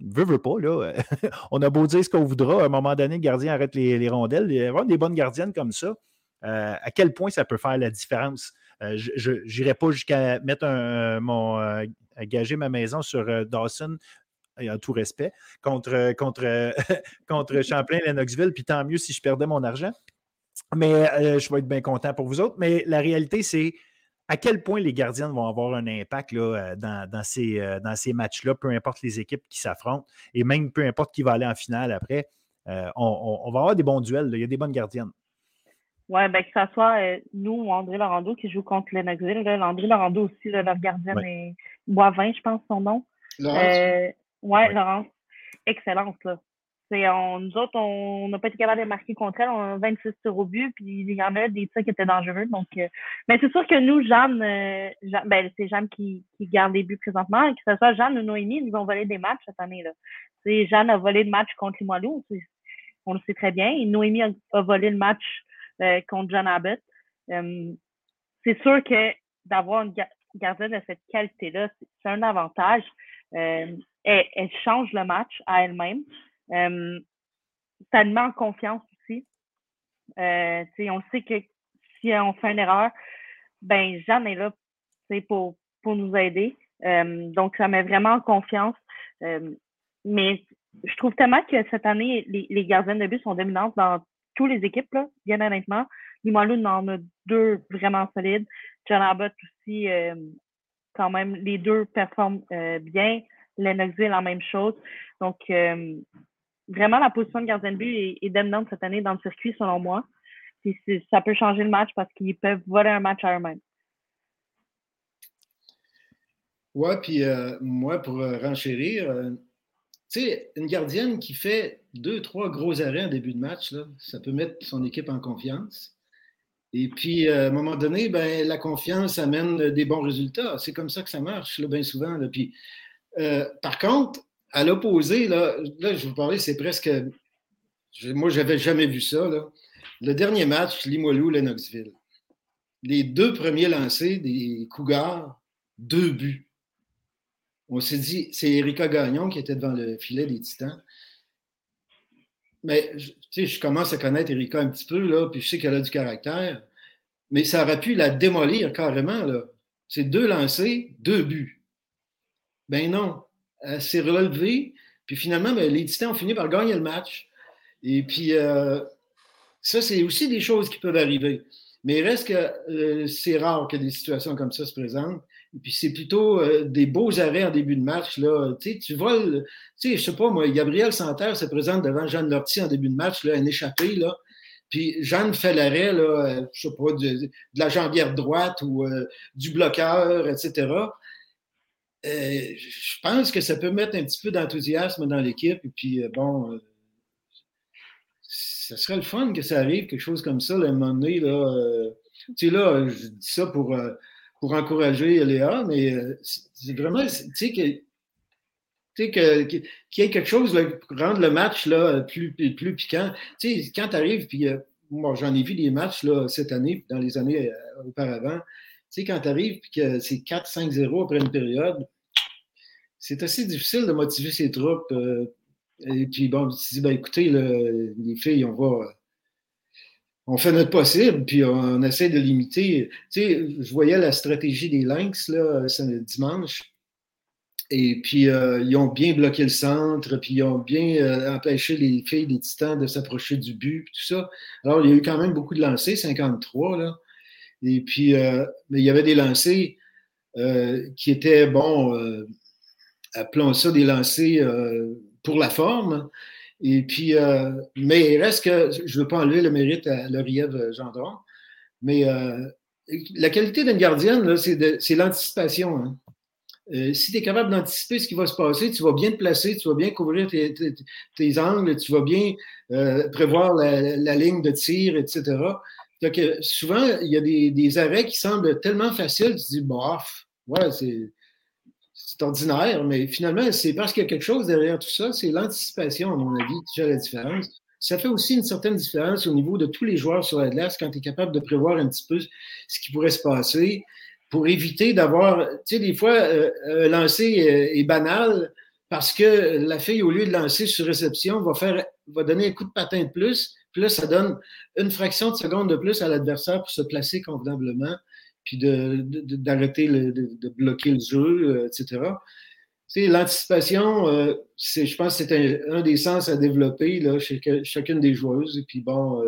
S1: veut, veut pas, là. on a beau dire ce qu'on voudra, à un moment donné, le gardien arrête les, rondelles. Avoir des bonnes gardiennes comme ça, euh, à quel point ça peut faire la différence? Je n'irai pas jusqu'à mettre un, mon, gager ma maison sur Dawson et en tout respect, contre, contre, contre Champlain, Lennoxville, puis tant mieux si je perdais mon argent. Mais je vais être bien content pour vous autres. Mais la réalité, c'est à quel point les gardiens vont avoir un impact là, dans, ces, dans ces matchs-là, peu importe les équipes qui s'affrontent, et même peu importe qui va aller en finale après. on, va avoir des bons duels. Il y a des bonnes gardiennes.
S3: Oui, ben, que ce soit nous ou André Laurando qui joue contre Lennoxville. André Laurando aussi, leur gardienne est Boivin, je pense son nom. Oui, Laurence. Excellente, là. On, nous autres, on n'a pas été capable de marquer contre elle. On a 26 sur au but, puis il y en a des tirs qui étaient dangereux. Donc, euh, mais c'est sûr que nous, Jeanne, euh, ben, c'est Jeanne qui, qui garde les buts présentement. que ce soit Jeanne ou Noémie, ils ont volé des matchs cette année. là. Jeanne a volé le match contre Limoilou, on le sait très bien. Et Noémie a, volé le match euh, contre John Abbott. c'est sûr que d'avoir une gardienne de cette qualité-là, c'est un avantage elle, change le match à elle-même. Euh, ça met en confiance aussi. Euh, on sait que si on fait une erreur, ben Jeanne est là pour, nous aider. Euh, donc, ça met vraiment en confiance. Euh, mais je trouve tellement que cette année, les, les gardiennes de but sont dominantes dans toutes les équipes, là, bien honnêtement. Limoilou en a deux vraiment solides. John Abbott aussi, quand même, les deux performent bien. Lennoxville, la même chose. Donc, euh, vraiment, la position de gardien de but est, dominante cette année dans le circuit, selon moi. Puis ça peut changer le match parce qu'ils peuvent voler un match à eux-mêmes.
S2: Ouais, puis euh, moi, pour euh, renchérir, tu sais, une gardienne qui fait deux, trois gros arrêts en début de match, ça peut mettre son équipe en confiance. Et puis, à un moment donné, ben, la confiance amène des bons résultats. C'est comme ça que ça marche, bien souvent. Euh, par contre, à l'opposé, là, là, je vous parlais, c'est presque. moi, je n'avais jamais vu ça. Le dernier match, Limoilou-Lennoxville. Les deux premiers lancés des Cougars, deux buts. On s'est dit, c'est Erika Gagnon qui était devant le filet des Titans. Mais je commence à connaître Erika un petit peu, puis je sais qu'elle a du caractère. Mais ça aurait pu la démolir carrément. C'est deux lancés, deux buts. Ben non, elle s'est relevée. Puis finalement, ben, les Titans ont fini par gagner le match. Et puis, euh, ça, c'est aussi des choses qui peuvent arriver. Mais il reste que euh, c'est rare que des situations comme ça se présentent. Puis, c'est plutôt euh, des beaux arrêts en début de match. Là. Tu, vois, tu sais, je sais pas, moi, Gabriel Santerre se présente devant Jeanne Lortie en début de match, là, un échappé, là. Puis Jeanne fait l'arrêt, là, je sais pas, de, la jambière droite ou du bloqueur, etc. Euh, je pense que ça peut mettre un petit peu d'enthousiasme dans l'équipe. Et puis, euh, bon, euh, ça serait le fun que ça arrive, quelque chose comme ça, à un moment donné. Là, tu sais, là, je dis ça pour, pour encourager Léa, mais c'est vraiment, tu sais, que. Tu sais, qu'il y ait quelque chose pour rendre le match là, plus, plus piquant. Tu sais, quand tu arrives, puis moi, j'en ai vu des matchs là, cette année, dans les années auparavant. Tu sais, quand tu arrives, puis que c'est 4-5-0 après une période, c'est assez difficile de motiver ses troupes. Euh, et puis, bon, tu dis, ben, écoutez, les filles, on va. On fait notre possible, puis on, essaie de limiter. Tu sais, je voyais la stratégie des Lynx, là, dimanche. Et puis, euh, ils ont bien bloqué le centre, puis ils ont bien euh, empêché les filles des Titans de s'approcher du but, tout ça. Alors, il y a eu quand même beaucoup de lancers, 53, là. Et puis, mais il y avait des lancers qui étaient, bon, appelons ça des lancers euh, pour la forme. Et puis, euh, mais il reste que, je ne veux pas enlever le mérite à Lauriev Gendron, mais euh, la qualité d'une gardienne, c'est l'anticipation. Hein. si tu es capable d'anticiper ce qui va se passer, tu vas bien te placer, tu vas bien couvrir tes, angles, tu vas bien prévoir la, ligne de tir, etc. Donc, souvent, il y a des, des, arrêts qui semblent tellement faciles, tu te dis, bof, ouais, c'est c'est ordinaire, mais finalement, c'est parce qu'il y a quelque chose derrière tout ça, c'est l'anticipation, à mon avis, qui fait la différence. Ça fait aussi une certaine différence au niveau de tous les joueurs sur la glace quand tu es capable de prévoir un petit peu ce qui pourrait se passer pour éviter d'avoir, tu sais, des fois, euh, lancer est banal parce que la fille, au lieu de lancer sur réception, va faire, va donner un coup de patin de plus, puis là, ça donne une fraction de seconde de plus à l'adversaire pour se placer convenablement. Puis d'arrêter de, de, bloquer le jeu, etc. L'anticipation, je pense que c'est un, des sens à développer là, chez chacune des joueuses. Et puis bon,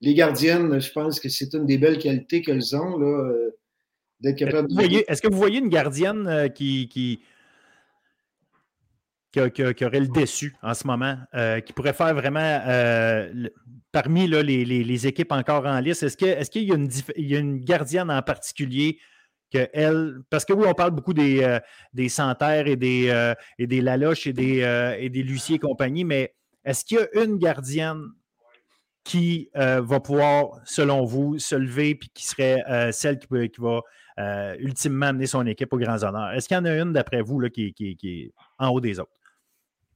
S2: les gardiennes, je pense que c'est une des belles qualités qu'elles ont, là, d'être capable
S1: de. Est-ce que vous voyez une gardienne qui, qui, qui, aurait le déçu en ce moment, euh, qui pourrait faire vraiment euh, parmi les, équipes encore en liste. Est-ce qu'il y, a une, gardienne en particulier que elle, parce que oui, on parle beaucoup des, euh, Santerre et des, et des Laloche et des, et des Lucie et compagnie, mais est-ce qu'il y a une gardienne qui va pouvoir, selon vous, se lever et qui serait celle qui, va ultimement amener son équipe aux grands honneurs? Est-ce qu'il y en a une, d'après vous, là, qui, est en haut des autres?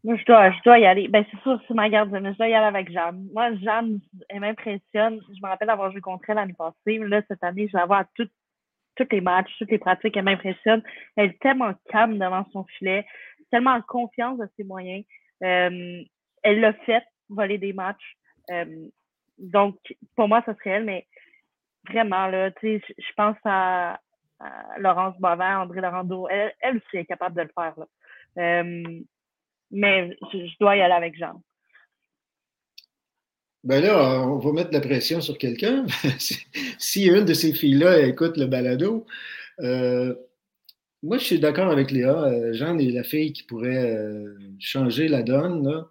S3: Moi, je dois, je dois y aller. Ben, c'est sûr, c'est ma garde, mais je dois y aller avec Jeanne. Moi, Jeanne, elle m'impressionne. Je me rappelle avoir joué contre elle l'année passée. Là, cette année, je la vois à tous les matchs, toutes les pratiques. Elle m'impressionne. Elle est tellement calme devant son filet, tellement en confiance de ses moyens. Euh, elle l'a fait, voler des matchs. Euh, donc, pour moi, ça serait elle, mais vraiment, là, tu sais, je pense à, Laurence Bovin, André Laurando. Elle, elle aussi est capable de le faire, là. Euh, mais je, dois y aller avec Jean.
S2: Ben là, on va mettre de la pression sur quelqu'un. si une de ces filles-là écoute le balado, euh, moi, je suis d'accord avec Léa. Euh, Jeanne est la fille qui pourrait euh, changer la donne.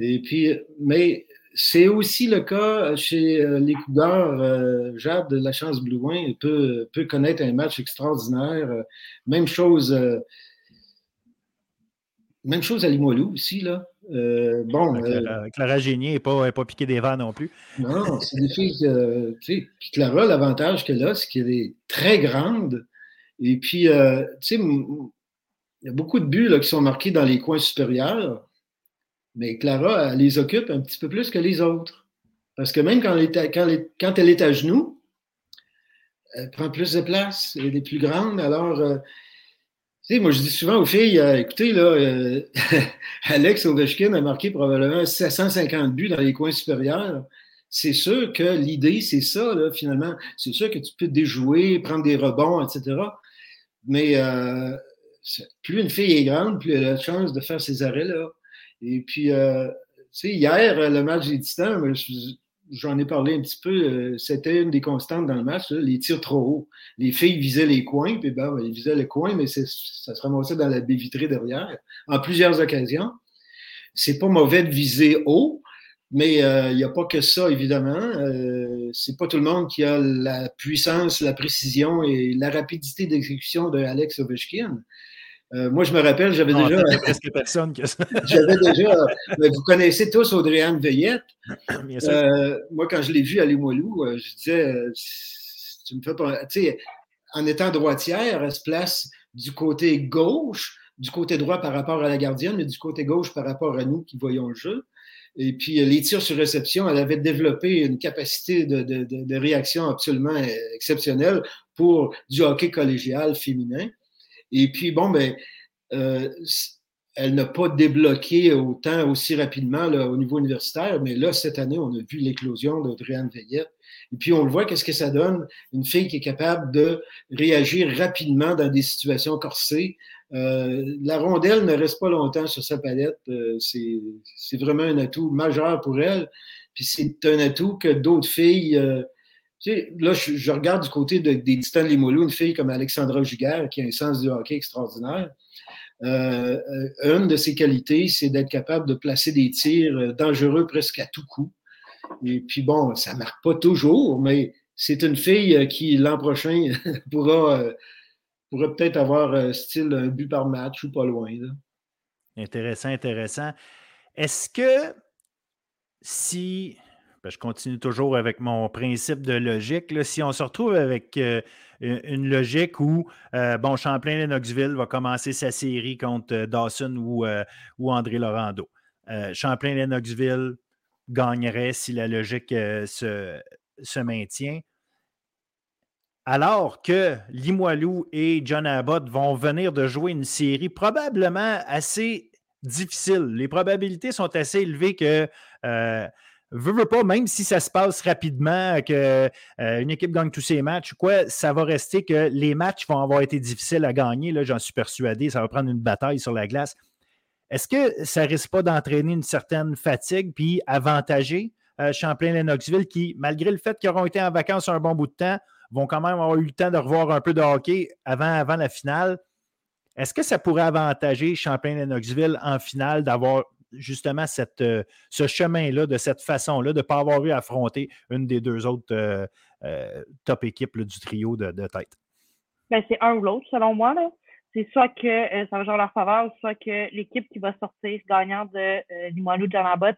S2: Et puis, mais c'est aussi le cas chez les Cougars. Jade de la chance Blouin peut, peut connaître un match extraordinaire. Même chose même chose à Limoilou aussi, là. Euh, bon,
S1: Clara, euh, Clara Génier n'est pas, pas piqué des verres non plus.
S2: Non, c'est des filles, sais, puis Clara, l'avantage qu'elle a, c'est qu'elle est très grande. Et puis, euh, tu sais, il y a beaucoup de buts là, qui sont marqués dans les coins supérieurs, mais Clara, elle les occupe un petit peu plus que les autres. Parce que même quand elle est quand quand elle est à genoux, elle prend plus de place, elle est plus grande. Alors, tu sais, moi, je dis souvent aux filles, euh, écoutez, là, euh, Alex Ovechkin a marqué probablement 750 buts dans les coins supérieurs. C'est sûr que l'idée, c'est ça, là, finalement. C'est sûr que tu peux déjouer, prendre des rebonds, etc. Mais euh, plus une fille est grande, plus elle a la chance de faire ces arrêts-là. Et puis, tu sais, hier, le match des Titans, j'en ai parlé un petit peu, euh, c'était une des constantes dans le match, les tirs trop hauts. Les filles visaient les coins, puis ben, ils visaient les coins, mais ça se ramassait dans la baie vitrée derrière, en plusieurs occasions. C'est pas mauvais de viser haut, mais euh, il n'y a pas que ça, évidemment. Euh, c'est pas tout le monde qui a la puissance, la précision et la rapidité d'exécution de Alex Ovechkin. Euh, moi, je me rappelle, j'avais déjà.
S1: presque personne que ça.
S2: j'avais déjà. vous connaissez tous Audrey-Anne Veillette? Euh, moi, quand je l'ai vue à Limoilou, euh, je disais, tu me fais pas. Tu sais, en étant droitière, elle se place du côté gauche, du côté droit par rapport à la gardienne, mais du côté gauche par rapport à nous qui voyons le jeu. Et puis, les tirs sur réception, elle avait développé une capacité de, de, de réaction absolument exceptionnelle pour du hockey collégial féminin. Et puis, bon, ben, euh, elle n'a pas débloqué autant, aussi rapidement au niveau universitaire, mais là, cette année, on a vu l'éclosion de Driane Veillette. Et puis, on le voit, qu'est-ce que ça donne? Une fille qui est capable de réagir rapidement dans des situations corsées. Euh, la rondelle ne reste pas longtemps sur sa palette. Euh, c'est vraiment un atout majeur pour elle. Puis c'est un atout que d'autres filles là, je, regarde du côté des Titans de Limoilou, une fille comme Alexandra Giguère, qui a un sens du hockey extraordinaire. Euh, euh, une de ses qualités, c'est d'être capable de placer des tirs euh, dangereux presque à tout coup. Et puis bon, ça ne marque pas toujours, mais c'est une fille qui, l'an prochain, pourra, peut-être avoir style un but par match ou pas loin.
S1: Intéressant, intéressant. Est-ce que si je continue toujours avec mon principe de logique. Si on se retrouve avec euh, une logique où, euh, bon, Champlain-Lennoxville va commencer sa série contre euh, Dawson ou, ou André Laurando. Champlain-Lennoxville gagnerait si la logique se, se, maintient. Alors que Limoilou et John Abbott vont venir de jouer une série probablement assez difficile. Les probabilités sont assez élevées que veux, veux pas, même si ça se passe rapidement, que euh, une équipe gagne tous ses matchs, quoi, ça va rester que les matchs vont avoir été difficiles à gagner. Là, j'en suis persuadé. Ça va prendre une bataille sur la glace. Est-ce que ça risque pas d'entraîner une certaine fatigue puis avantager euh, Champlain-Lennoxville qui, malgré le fait qu'ils auront été en vacances un bon bout de temps, vont quand même avoir eu le temps de revoir un peu de hockey avant, avant la finale? Est-ce que ça pourrait avantager Champlain-Lennoxville en finale d'avoir justement euh, ce chemin-là, de cette façon-là, de ne pas avoir eu à affronter une des deux autres euh, euh, top équipes du trio de, tête?
S3: Ben, c'est un ou l'autre, selon moi. C'est soit que ça va jouer leur faveur, soit que l'équipe qui va sortir gagnante de Limoilou de Jamabot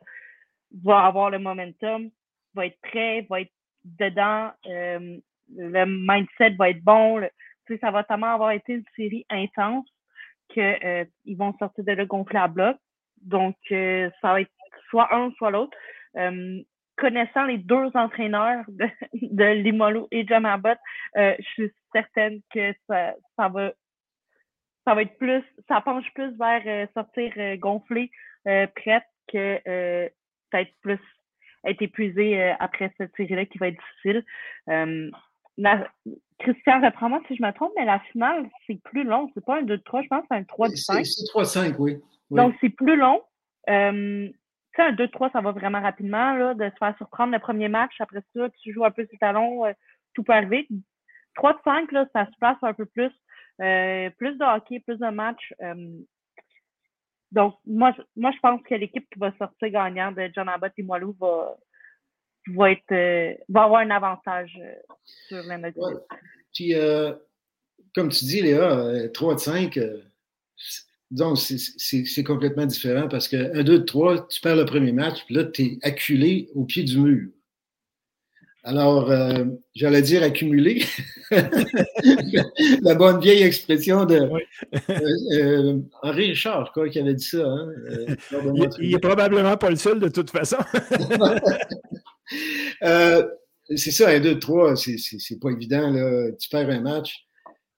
S3: va avoir le momentum, va être prêt, va être dedans, le mindset va être bon. ça va tellement avoir été une série intense qu'ils vont sortir de le gonfler à. Donc, euh, ça va être soit un, soit l'autre. Euh, connaissant les deux entraîneurs de, de Limolo et Jamabot, euh, je suis certaine que ça, ça va ça va être plus, ça penche plus vers sortir gonflé, prête que peut-être plus être épuisé après cette série-là qui va être difficile. Christian, reprends-moi si je me trompe, mais la finale, c'est plus long. C'est pas un 2-3, je pense que c'est un 3-5.
S2: C'est 3-5, oui.
S3: Donc, c'est plus long. Euh, tu sais, un 2-3, ça va vraiment rapidement, là, de se faire surprendre le premier match. Après ça, tu joues un peu sur talons, euh, tout peut arriver. 3-5, là, ça se passe un peu plus. Euh, plus de hockey, plus de matchs. donc, moi, moi, je pense que l'équipe qui va sortir gagnant de John Abbott et Moilou va, va, être, va avoir un avantage sur la ouais.
S2: Puis, comme tu dis, Léa, 3-5, donc, c'est complètement différent parce que 1, 2, 3, tu perds le premier match, puis là, tu es acculé au pied du mur. Alors, euh, j'allais dire accumulé. La bonne vieille expression de euh, euh, Henri Richard, quoi, qui avait dit ça. Hein,
S1: il, n'est probablement pas le seul, de toute façon.
S2: c'est ça, 1, 2, 3, c'est pas évident. Là. Tu perds un match.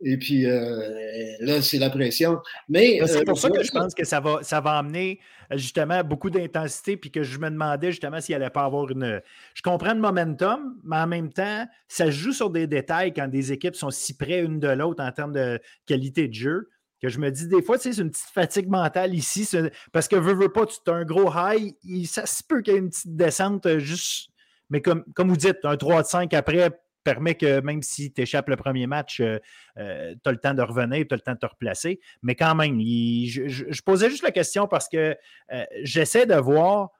S2: Et puis euh, là, c'est la pression. Mais
S1: c'est pour euh, ça que je pense que ça va, ça va amener euh, justement beaucoup d'intensité, puis que je me demandais justement s'il allait pas avoir une. Je comprends le momentum, mais en même temps, ça joue sur des détails quand des équipes sont si près une de l'autre en termes de qualité de jeu. Que je me dis des fois, tu sais, c'est une petite fatigue mentale ici, parce que veux, veux pas, tu as un gros high, ça se peut qu'il y ait une petite descente juste. Mais comme, comme vous dites, un 3 de 5 après, permet que même si tu échappes le premier match, euh, euh, tu as le temps de revenir, tu as le temps de te replacer. Mais quand même, je, posais juste la question parce que euh, j'essaie de voir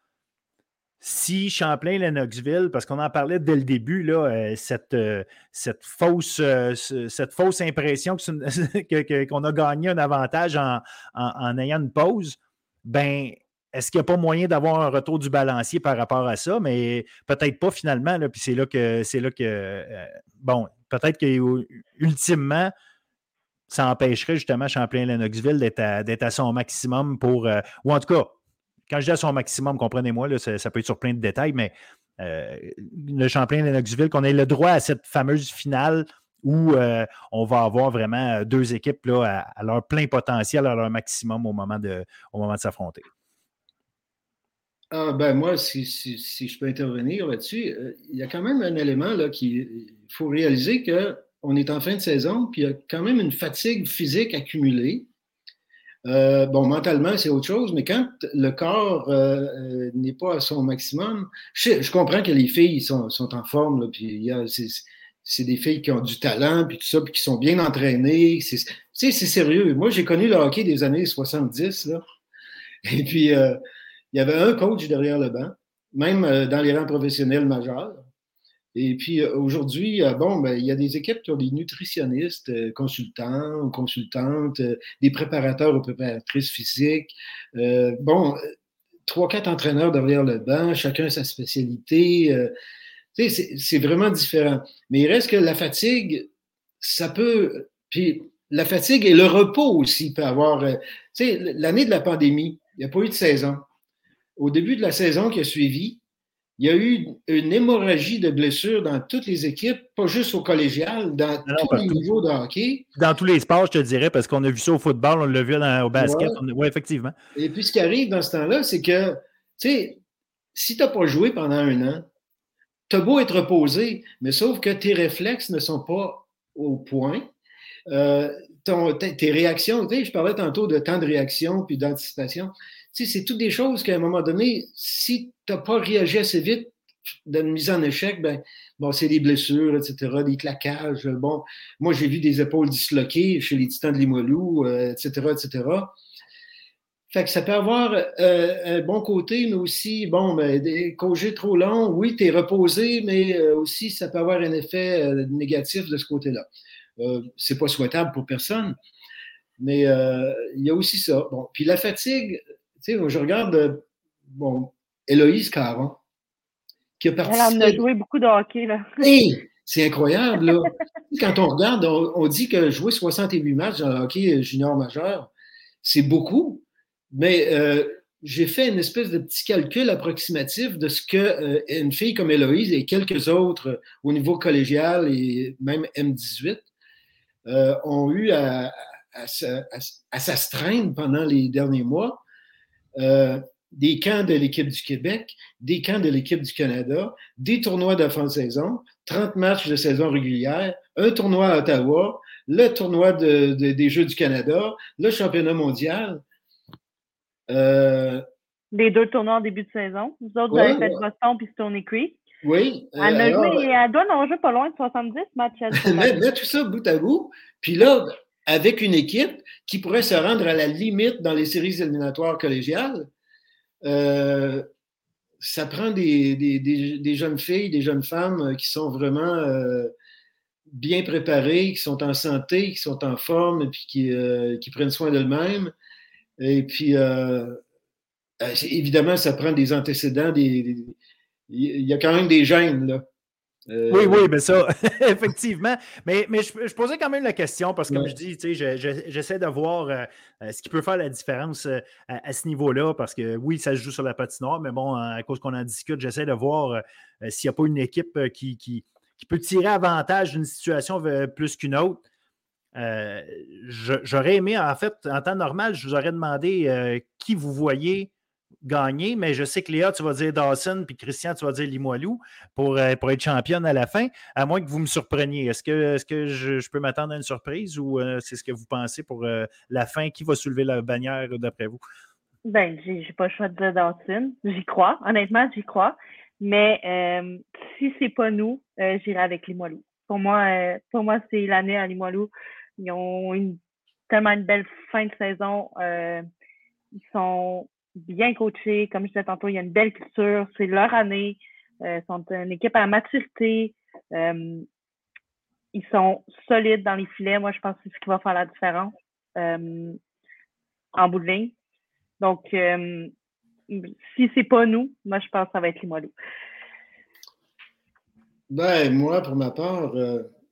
S1: si Champlain-Lennoxville, parce qu'on en parlait dès le début, là, cette, cette, fausse, cette fausse impression qu'on a gagné un avantage en, en ayant une pause, ben est-ce qu'il n'y a pas moyen d'avoir un retour du balancier par rapport à ça? Mais peut-être pas finalement. Puis c'est là que c'est là que euh, bon, peut-être que ultimement, ça empêcherait justement Champlain-Lennoxville d'être à, son maximum pour. Euh, ou en tout cas, quand je dis à son maximum, comprenez-moi, ça, peut être sur plein de détails, mais euh, le Champlain-Lennoxville, qu'on ait le droit à cette fameuse finale où on va avoir vraiment deux équipes à, leur plein potentiel, à leur maximum au moment de s'affronter.
S2: Ah, ben moi, si, si, je peux intervenir là-dessus, euh, il y a quand même un élément là qui. Il faut réaliser qu'on est en fin de saison, puis il y a quand même une fatigue physique accumulée. Euh, bon, mentalement, c'est autre chose, mais quand le corps euh, n'est pas à son maximum, je, comprends que les filles sont, sont en forme, là, puis c'est des filles qui ont du talent, puis tout ça, puis qui sont bien entraînées. C'est sérieux. Moi, j'ai connu le hockey des années 70, là. Et puis, il y avait un coach derrière le banc, même euh, dans les rangs professionnels majeurs. Et puis euh, aujourd'hui, euh, bon, ben, il y a des équipes qui ont des nutritionnistes, consultants, consultantes, des préparateurs ou préparatrices physiques. bon, trois, quatre entraîneurs derrière le banc, chacun sa spécialité. c'est vraiment différent. Mais il reste que la fatigue, ça peut. Puis la fatigue et le repos aussi peut avoir. Tu sais, l'année de la pandémie, il n'y a pas eu de saison au début de la saison qui a suivi, il y a eu une hémorragie de blessures dans toutes les équipes, pas juste au collégial, dans tous les niveaux de hockey.
S1: Dans tous les sports, je te dirais, parce qu'on a vu ça au football, on l'a vu au basket. Oui, effectivement.
S2: Et puis, ce qui arrive dans ce temps-là, c'est que, tu sais, si tu n'as pas joué pendant un an, tu as beau être reposé, mais sauf que tes réflexes ne sont pas au point. Euh, tes réactions, je parlais tantôt de temps de réaction puis d'anticipation. C'est toutes des choses qu'à un moment donné, si tu n'as pas réagi assez vite d'une mise en échec, ben, bon, c'est des blessures, etc., des claquages. Bon, moi, j'ai vu des épaules disloquées chez les titans de Limoilou, etc., euh, etc. Fait que ça peut avoir euh, un bon côté, mais aussi, bon, ben, des congés trop longs, oui, tu es reposé, mais euh, aussi, ça peut avoir un effet négatif de ce côté-là. C'est pas souhaitable pour personne. Mais il y a aussi ça. Bon, puis la fatigue, tu sais, je regarde, euh, bon, Héloïse Caron,
S3: qui a participé. Elle a joué beaucoup de hockey, là.
S2: c'est incroyable, là. Quand on regarde, on, dit que jouer 68 matchs dans le hockey junior majeur, c'est beaucoup. Mais j'ai fait une espèce de petit calcul approximatif de ce que une fille comme Héloïse et quelques autres au niveau collégial et même M18 euh, ont eu à, s'astreindre pendant les derniers mois. Euh, des camps de l'équipe du Québec, des camps de l'équipe du Canada, des tournois de fin de saison, 30 matchs de saison régulière, un tournoi à Ottawa, le tournoi des Jeux du Canada, le championnat mondial.
S3: Euh, les deux tournois en début de saison. Vous autres, vous avez fait Boston puis Stony Creek.
S2: Oui.
S3: Euh, elle, a doit en jouer pas loin de 70 matchs.
S2: mets, tout ça bout à bout. Puis là, avec une équipe qui pourrait se rendre à la limite dans les séries éliminatoires collégiales, euh, ça prend des, jeunes filles, des jeunes femmes qui sont vraiment euh, bien préparées, qui sont en santé, qui sont en forme, et puis qui, qui prennent soin d'elles-mêmes. Et puis, évidemment, ça prend des antécédents, il y a quand même des gènes, là.
S1: Euh, oui, oui, mais ça, effectivement. Mais, mais je, posais quand même la question parce que, comme je dis, j'essaie de voir euh, euh, ce qui peut faire la différence à, ce niveau-là parce que oui, ça se joue sur la patinoire, mais bon, à cause qu'on en discute, j'essaie de voir s'il n'y a pas une équipe qui, qui, peut tirer avantage d'une situation plus qu'une autre. J'aurais aimé, en fait, en temps normal, je vous aurais demandé qui vous voyez gagner, mais je sais que Léa, tu vas dire Dawson, puis Christian, tu vas dire Limoilou pour, euh, pour être championne à la fin, à moins que vous me surpreniez. Est-ce que, est -ce que je, peux m'attendre à une surprise ou euh, c'est ce que vous pensez pour euh, la fin? Qui va soulever la bannière d'après vous?
S3: Ben, j'ai pas le choix de dire Dawson. J'y crois. Honnêtement, j'y crois. Mais si c'est pas nous, j'irai avec Limoilou. Pour moi, moi, c'est l'année à Limoilou. Ils ont tellement une belle fin de saison. ils sont bien coachés. Comme je disais tantôt, il y a une belle culture. C'est leur année. Euh, ils sont une équipe à maturité. Euh, ils sont solides dans les filets. Moi, je pense que c'est ce qui va faire la différence euh, en bout de ligne. Donc, si c'est pas nous, moi, je pense que ça va être les Limoilou.
S2: Ben, moi, pour ma part,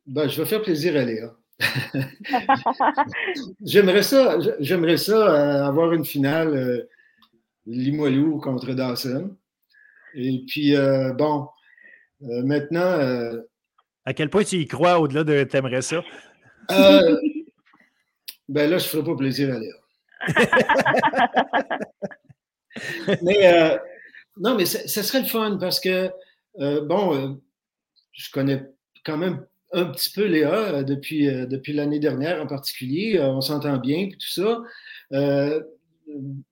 S2: ben, je vais faire plaisir à Léa. j'aimerais ça, j'aimerais ça avoir une finale Limoilou contre Dawson. Et puis, euh, bon, euh, maintenant. Euh,
S1: à quel point tu y crois au-delà de t'aimerais ça?
S2: ben là, je ne ferai pas plaisir à lire. mais non, mais ça serait le fun parce que, bon, je connais quand même un petit peu Léa depuis, depuis l'année dernière en particulier. on s'entend bien, tout ça.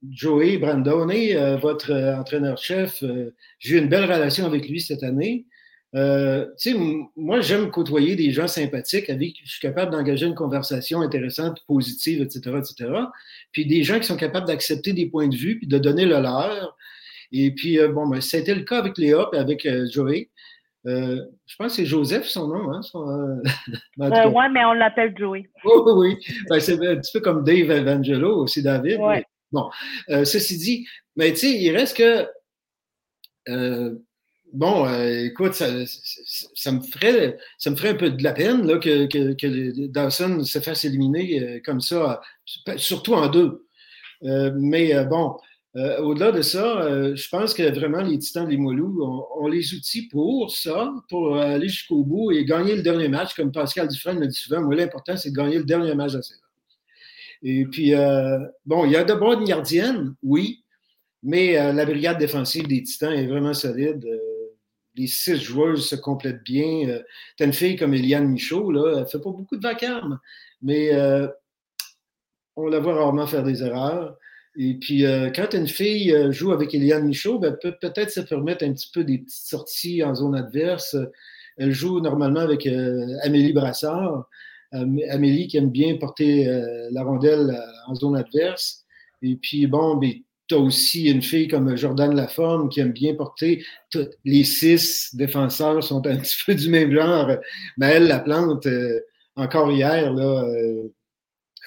S2: Joey Brandone, euh, votre euh, entraîneur-chef, euh, j'ai eu une belle relation avec lui cette année. moi, j'aime côtoyer des gens sympathiques avec qui je suis capable d'engager une conversation intéressante, positive, etc., etc. Puis des gens qui sont capables d'accepter des points de vue puis de donner le leur. Et puis, bon, ben, c'était le cas avec Léa et avec Joey. je pense que c'est Joseph son nom. Hein,
S3: oui, mais on l'appelle Joey.
S2: Oh, oui, ben, c'est un petit peu comme Dave Evangelo, aussi David.
S3: Ouais.
S2: Bon, euh, ceci dit, mais tu sais, il reste que. Euh, bon, euh, écoute, ça, me ferait, ça me ferait un peu de la peine là, que, Dawson se fasse éliminer comme ça, surtout en deux. mais bon, au-delà de ça, je pense que vraiment les Titans de Limoilou ont, les outils pour ça, pour aller jusqu'au bout et gagner le dernier match, comme Pascal Dufresne me dit souvent. Moi, l'important, c'est de gagner le dernier match de la. Et puis, euh, bon, il y a de bonnes gardiennes, oui. Mais la brigade défensive des Titans est vraiment solide. les six joueuses se complètent bien. T'as une fille comme Eliane Michaud, là, elle fait pas beaucoup de vacarme, mais on la voit rarement faire des erreurs. Et puis, euh, quand une fille euh, joue avec Eliane Michaud, ben, peut peut-être se permettre un petit peu des petites sorties en zone adverse. Elle joue normalement avec euh, Amélie Brassard. Amélie qui aime bien porter la rondelle en zone adverse. Et puis, bon, ben, tu aussi une fille comme Jordan Laforme qui aime bien porter. Les six défenseurs sont un petit peu du même genre. Mais elle, la plante, encore hier, là,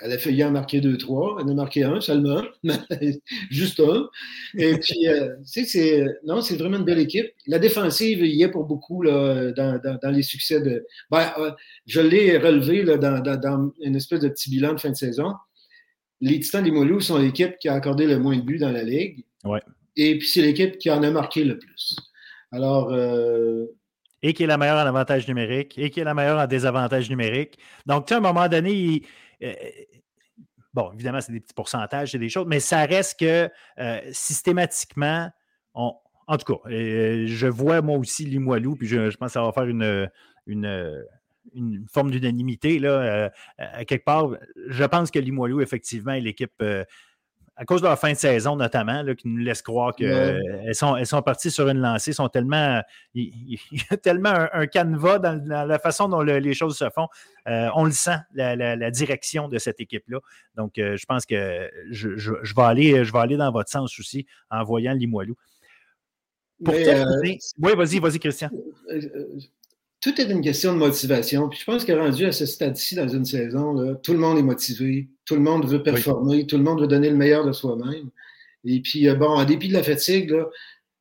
S2: elle a failli en marquer deux, trois. Elle en a marqué un seulement, juste un. Et puis, euh, c'est, non, c'est vraiment une belle équipe. La défensive, il y est pour beaucoup là, dans, dans, les succès de. Ben, euh, je l'ai relevé là, dans, dans, une espèce de petit bilan de fin de saison. Les Titans des Moulous sont l'équipe qui a accordé le moins de buts dans la Ligue.
S1: Ouais.
S2: Et puis, c'est l'équipe qui en a marqué le plus. Alors. Euh,
S1: et qui est la meilleure en avantage numérique, et qui est la meilleure en désavantage numérique. Donc, à un moment donné, il, euh, bon, évidemment, c'est des petits pourcentages, c'est des choses, mais ça reste que euh, systématiquement, en tout cas, euh, je vois moi aussi Limoilou, puis je, pense que ça va faire une, une, forme d'unanimité là, à quelque part. Je pense que Limoilou, effectivement, est l'équipe à cause de leur fin de saison notamment, là, qui nous laisse croire qu'elles sont, elles sont parties sur une lancée, sont tellement, il, y a tellement un, canevas dans, la façon dont les choses se font. Euh, on le sent, la, direction de cette équipe-là. Donc, euh, je pense que je, vais aller, je vais aller dans votre sens aussi en voyant Limoilou. Pour euh, oui, vas-y, vas-y, Christian
S2: tout est une question de motivation. Puis je pense que rendu à ce stade-ci dans une saison, tout le monde est motivé, tout le monde veut performer, tout le monde veut donner le meilleur de soi-même. Et puis, euh, bon, en dépit de la fatigue,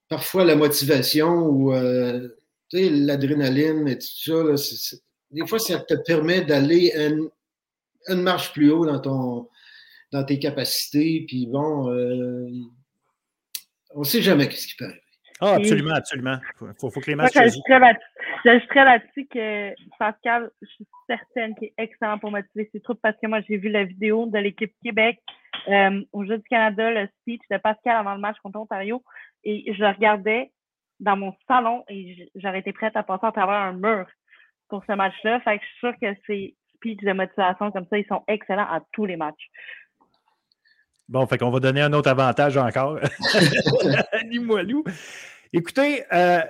S2: parfois la motivation ou euh, l'adrénaline et tout ça, des fois, ça te permet d'aller une, une, marche plus haut dans, ton, dans tes capacités. Puis bon, euh, on ne sait jamais ce qui peut arriver.
S1: Ah, absolument, absolument. Il faut, faut, que les matchs
S3: J'ajouterais là-dessus que Pascal, je suis certaine qu'il est excellent pour motiver ses troupes parce que moi, j'ai vu la vidéo de l'équipe Québec euh, au Jeu du Canada, le speech de Pascal avant le match contre Ontario. Et je regardais dans mon salon et j'aurais été prête à passer à travers un mur pour ce match-là. Fait que je suis sûre que ces speeches de motivation comme ça, ils sont excellents à tous les matchs.
S1: Bon, fait qu'on va donner un autre avantage encore. Limoilou. Écoutez, euh,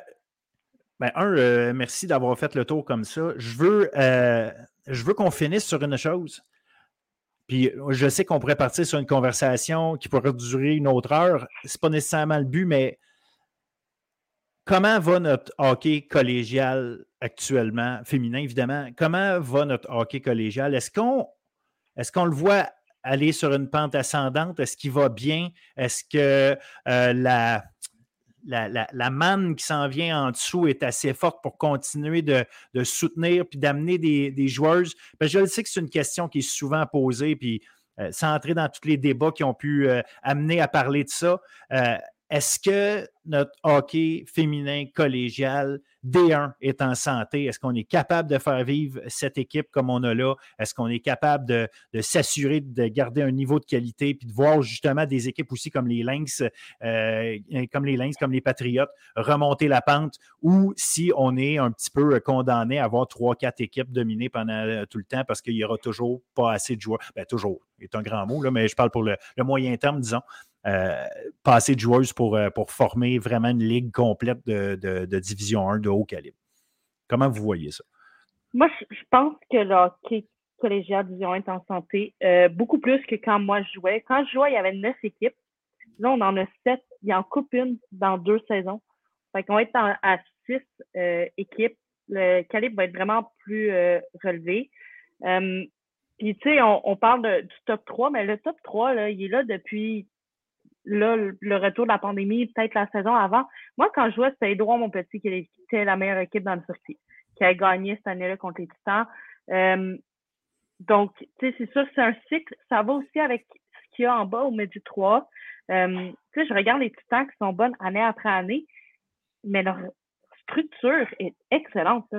S1: ben, un, euh, merci d'avoir fait le tour comme ça. Je veux, euh, veux qu'on finisse sur une chose. Puis je sais qu'on pourrait partir sur une conversation qui pourrait durer une autre heure. Ce n'est pas nécessairement le but, mais comment va notre hockey collégial actuellement, féminin évidemment? Comment va notre hockey collégial? Est-ce qu'on est qu'on le voit aller sur une pente ascendante? Est-ce qu'il va bien? Est-ce que euh, la, la, manne qui s'en vient en dessous est assez forte pour continuer de, soutenir puis d'amener des, joueuses? je sais que c'est une question qui est souvent posée, puis euh, sans entrer dans tous les débats qui ont pu euh, amener à parler de ça, est-ce que notre hockey féminin collégial D1 est en santé? Est-ce qu'on est capable de faire vivre cette équipe comme on a là? Est-ce qu'on est capable de, s'assurer de garder un niveau de qualité puis de voir justement des équipes aussi comme les Lynx, euh, comme les Lynx, comme les Patriotes remonter la pente ou si on est un petit peu condamné à avoir trois, quatre équipes dominées pendant euh, tout le temps parce qu'il n'y aura toujours pas assez de joueurs? Bien, toujours, c'est un grand mot, là, mais je parle pour le moyen terme, disons. Euh, passer de joueuses pour, euh, pour former vraiment une ligue complète de, Division 1 de haut calibre. Comment vous voyez ça?
S3: Moi, je pense que le hockey collégial Division 1 est en santé, euh, beaucoup plus que quand moi je jouais. Quand je jouais, il y avait neuf équipes. Là, on en a sept. Il y en coupe une dans deux saisons. Fait qu'on va être à six équipes. Le calibre va être vraiment plus relevé. Puis, tu sais, on, parle du top 3, mais le top 3, là, il est là depuis là, le retour de la pandémie, peut-être la saison avant. Moi, quand je jouais, c'était Edouard Monpetit qui était la meilleure équipe dans le circuit, qui a gagné cette année-là contre les Titans. Euh, donc, tu sais, c'est sûr c'est un cycle. Ça va aussi avec ce qu'il y a en bas au milieu du 3. Euh, tu sais, je regarde les Titans qui sont bonnes année après année, mais leur structure est excellente.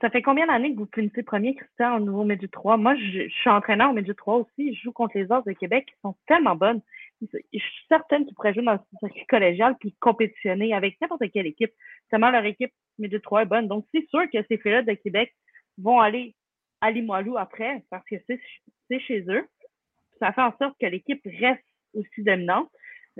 S3: Ça, fait combien d'années que vous finissez premier, Christian, au nouveau milieu 3? Moi, je, suis entraîneur au milieu 3 aussi. Je joue contre les As de Québec qui sont tellement bonnes je suis certaine qu'ils pourraient jouer dans le circuit collégial puis compétitionner avec n'importe quelle équipe. Tellement leur équipe de 3 est bonne. Donc, c'est sûr que ces filles-là de Québec vont aller à Limoilou après parce que c'est chez eux. Ça fait en sorte que l'équipe reste aussi dominante.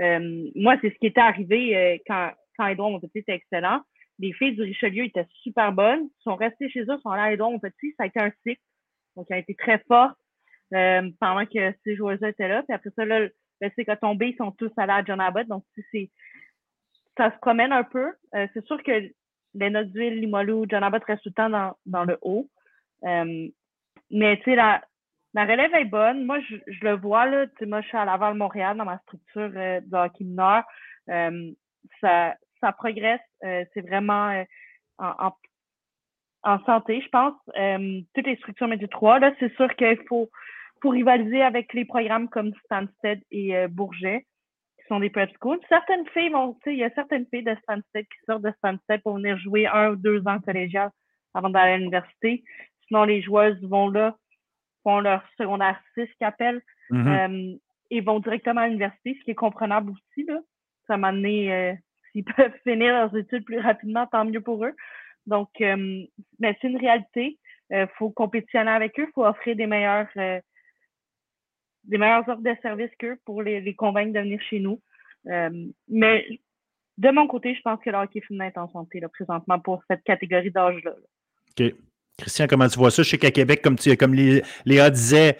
S3: Euh, moi, c'est ce qui était arrivé euh, quand, quand Edouard Montpetit était excellent. Les filles du Richelieu étaient super bonnes, sont restées chez eux, sont allées à Edouard Montpetit. Ça a été un cycle. Donc, a été très forte euh, pendant que ces joueurs-là étaient là. Puis après ça, là, le cycle a tombé, ils sont tous allés à John Abbott. Donc, c'est ça se promène un peu. c'est sûr que les Knoxville, Limolou, John Abbott restent tout le temps dans, le haut. mais tu sais, la, la relève est bonne. Moi, je, le vois, là. Moi, je suis à Laval-Montréal dans ma structure euh, de hockey mineur. Euh, ça, progresse. Euh, c'est vraiment euh, en, santé, je pense. toutes les structures 3, là, c'est sûr qu'il faut, pour rivaliser avec les programmes comme Stansted et Bourget, qui sont des prep schools. Certaines filles vont, tu sais, il y a certaines filles de Stansted qui sortent de Stansted pour venir jouer un ou deux ans collégial avant d'aller à l'université. Sinon, les joueuses vont là font leur secondaire 6 qu'appellent mm-hmm. euh, et vont directement à l'université, ce qui est comprenable aussi. Là. Ça m'a amené, euh, s'ils peuvent finir leurs études plus rapidement, tant mieux pour eux. Donc, euh, mais c'est une réalité. Il faut compétitionner avec eux, il faut offrir des meilleurs des meilleures offres de services qu'eux pour les, les, convaincre de venir chez nous. mais de mon côté, je pense que le hockey féminin est en santé là, présentement pour cette catégorie d'âge-là.
S1: OK. Christian, comment tu vois ça? Je sais qu'à Québec, comme, tu, comme Léa disait,